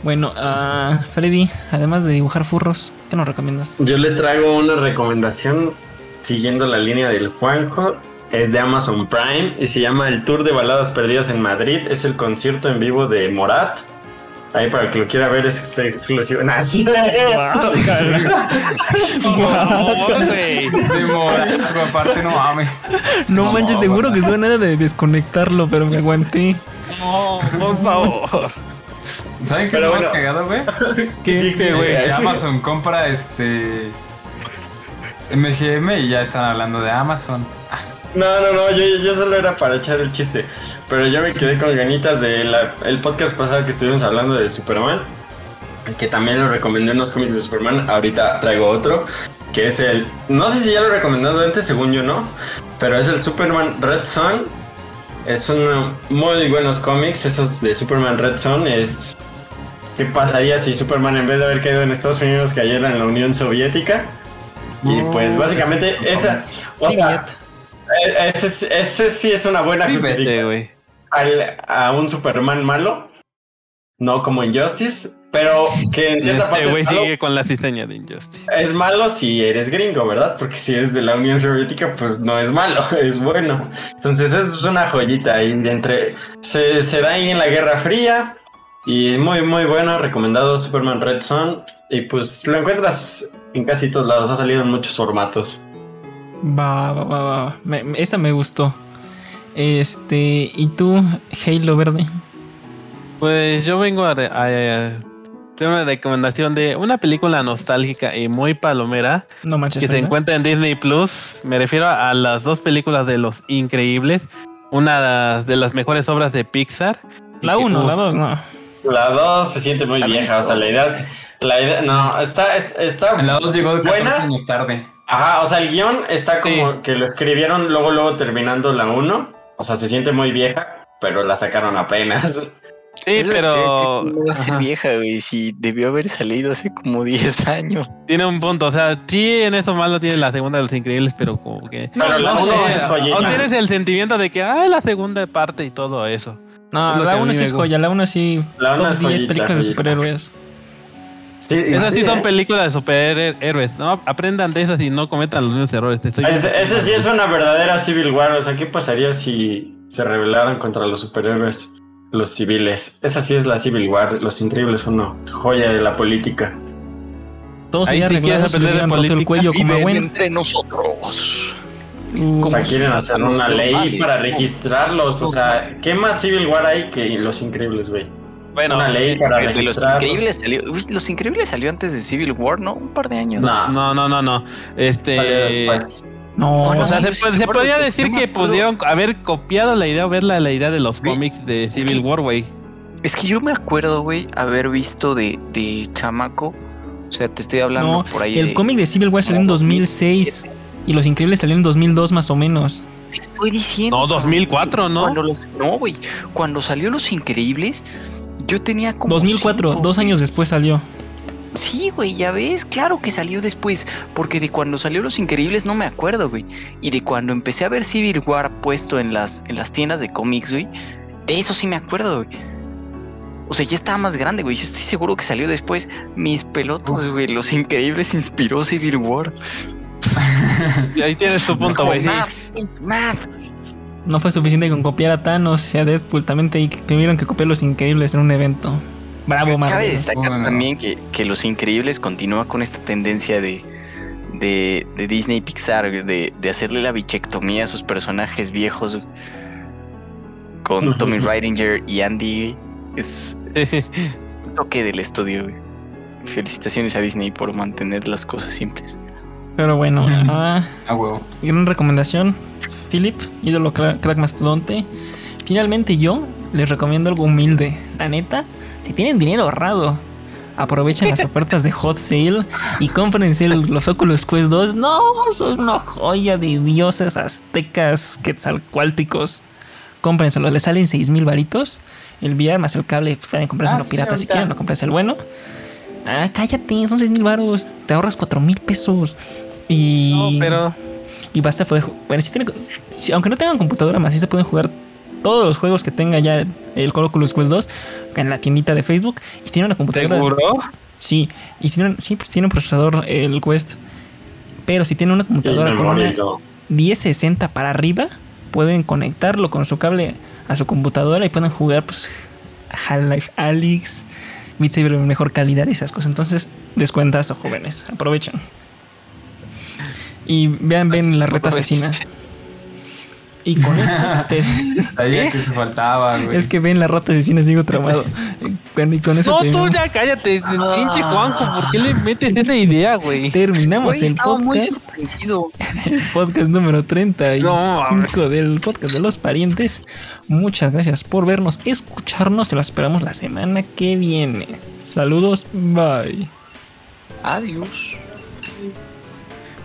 Bueno, ah, Freddy, además de dibujar furros, ¿qué nos recomiendas? Yo les traigo una recomendación siguiendo la línea del Juanjo. Es de Amazon Prime y se llama El Tour de Baladas Perdidas en Madrid. Es el concierto en vivo de Morat. Ahí para el que lo quiera ver es extra exclusivo. Nah, sí. Aparte no mames. No manches, seguro que suena de desconectarlo, pero me aguanté. No, por favor. ¿Saben qué Pero es lo más cagado, güey? ¿Qué? Sí, sí, güey, Amazon compra este MGM y ya están hablando de Amazon. No, no, no, yo, yo solo era para echar el chiste. Pero yo me quedé con ganitas del el podcast pasado que estuvimos hablando de Superman. Que también lo recomendé unos cómics de Superman. Ahorita traigo otro. Que es el. No sé si ya lo he recomendado antes, según yo no. Pero es el Superman Red Son. Es unos muy buenos cómics. Esos de Superman Red Son. Es. ¿Qué pasaría si Superman en vez de haber caído en Estados Unidos cayera en la Unión Soviética? Y pues básicamente esa. otra- Ese, es- ese sí es una buena justificación güey. a un Superman malo. No como Injustice, pero que en cierta Este parte güey es malo, sigue con la cizaña de Injustice. es malo si eres gringo, ¿verdad? Porque si eres de la Unión Soviética, pues no es malo, es bueno. Entonces es una joyita ahí entre... Se, se da ahí en la Guerra Fría y muy, muy bueno, recomendado Superman Red Son. Y pues lo encuentras en casi todos lados, ha salido en muchos formatos. Va, va, va, va. Me- esa me gustó. Este, ¿y tú, Halo Verde? Pues yo vengo a, a- una recomendación de una película nostálgica y muy palomera No manches. que se encuentra en Disney Plus. Me refiero a, a las dos películas de Los Increíbles, una de las mejores obras de Pixar. La 1, la uf, 2, no. La 2 se siente muy ¿La vieja, visto? o sea, la idea es... La idea, no, está, es- está En la 2 llegó 14 buena. años tarde. Ajá, o sea, el guion está como Sí. que lo escribieron luego, luego terminando la 1. O sea, se siente muy vieja, pero la sacaron apenas. Sí, Es pero ¿cómo va a ser ajá, vieja, güey? Si debió haber salido hace como 10 años. tiene un punto. O sea, sí, en eso malo tiene la segunda de los increíbles, pero como que. Pero la No, uno o es joyita. o tienes el sentimiento de que, ah, la segunda parte y todo eso. No, Es la que a 1 mí sí es joya. La 1 sí. La uno top es 10 joyita, películas de superhéroes. Sí, Esas sí son ¿eh? películas de superhéroes, ¿no? Aprendan de esas y no cometan los mismos errores. Estoy- Ese, ese sí es una verdadera Civil War. O sea, ¿qué pasaría si se rebelaran contra los superhéroes, los civiles? Esa sí es la Civil War. Los Increíbles uno. Joya de la política. Todos Ahí sí quieres aprender de roto el política. cuello como entre nosotros. Uh, O sea, quieren hacer una ley para registrarlos. O sea, ¿qué más Civil War hay que los Increíbles, güey? Bueno, Una ley para De los increíbles salió. Uy, los increíbles salió antes de Civil War, ¿no? Un par de años. No, no, no, no, no. Este. salió después. no, Bueno, O sea, se, se podría decir no que pudieron haber copiado la idea o ver la, la idea de los cómics de es Civil que- War, güey. Es que yo me acuerdo, güey, haber visto de, de chamaco. O sea, te estoy hablando no. por ahí El de. cómic de Civil War salió en No, 2006. Y Los Increíbles salieron en 2002 más o menos. Te estoy diciendo. No, 2004, ¿no? Cuando los, no, güey. Cuando salió Los Increíbles, yo tenía como. 2004, cinco, dos güey. años después salió. Sí, güey, ya ves, claro que salió después, porque de cuando salió Los Increíbles no me acuerdo, güey. Y de cuando empecé a ver Civil War puesto en las, en las tiendas de cómics, güey, de eso sí me acuerdo, güey. O sea, ya estaba más grande, güey. Yo estoy seguro que salió después. Mis pelotos, güey. Los Increíbles inspiró Civil War. Y ahí tienes tu punto, güey. sí. Mad, it's mad. No fue suficiente con copiar a Thanos y a Deadpool. También te- tuvieron que copiar Los Increíbles en un evento. Bravo, Cabe Marvel. destacar Bueno. también que, que Los Increíbles continúa con esta tendencia de, de, de Disney y Pixar, de, de hacerle la bichectomía a sus personajes viejos. Con. Tommy Ridinger y Andy. Es, es un toque del estudio. Felicitaciones a Disney por mantener las cosas simples. Pero bueno, ah, Ah, huevo. gran recomendación, Philip, ídolo cra- crack mastodonte. Finalmente yo les recomiendo algo humilde. La neta, si tienen dinero ahorrado, aprovechen las ofertas de Hot Sale y cómprense el- los Oculus Quest 2. No, son una joya de dioses aztecas quetzalcuálticos. Cómprenselo, les salen 6 mil varitos. El VR más el cable, pueden comprarse Ah, sí, pirata si quieren, no comprarse el bueno. Ah, cállate, son 6 mil varos. Te ahorras 4 mil pesos. Y. No, pero. Y vas a poder Bueno, si tienen, si- aunque no tengan computadora más, sí se pueden jugar todos los juegos que tenga ya el Oculus Quest 2 en la tiendita de Facebook. Y si tienen una computadora. ¿Seguro? Sí, y si tienen, sí, pues tiene un procesador el Quest. Pero si tienen una computadora con una 1060 para arriba, pueden conectarlo con su cable a su computadora y pueden jugar pues Half-Life Alyx, Beat Saber en mejor calidad y esas cosas. Entonces, descuentas jóvenes, aprovechen. Y vean, ven la reta asesina. Y con eso te- Sabía que se faltaba, güey. es que ven la rata asesina, sigo traumado. Y con eso No, tú ya cállate, pinche Juanjo, ¿por qué le metes esa idea, güey? terminamos Güey, el muy podcast. sorprendido. podcast número 35 No, del podcast de los parientes. Muchas gracias por vernos, escucharnos. Te lo esperamos la semana que viene. Saludos, bye. Adiós.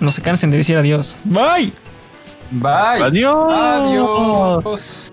No se cansen de decir adiós. Bye. Bye. Adiós. Adiós.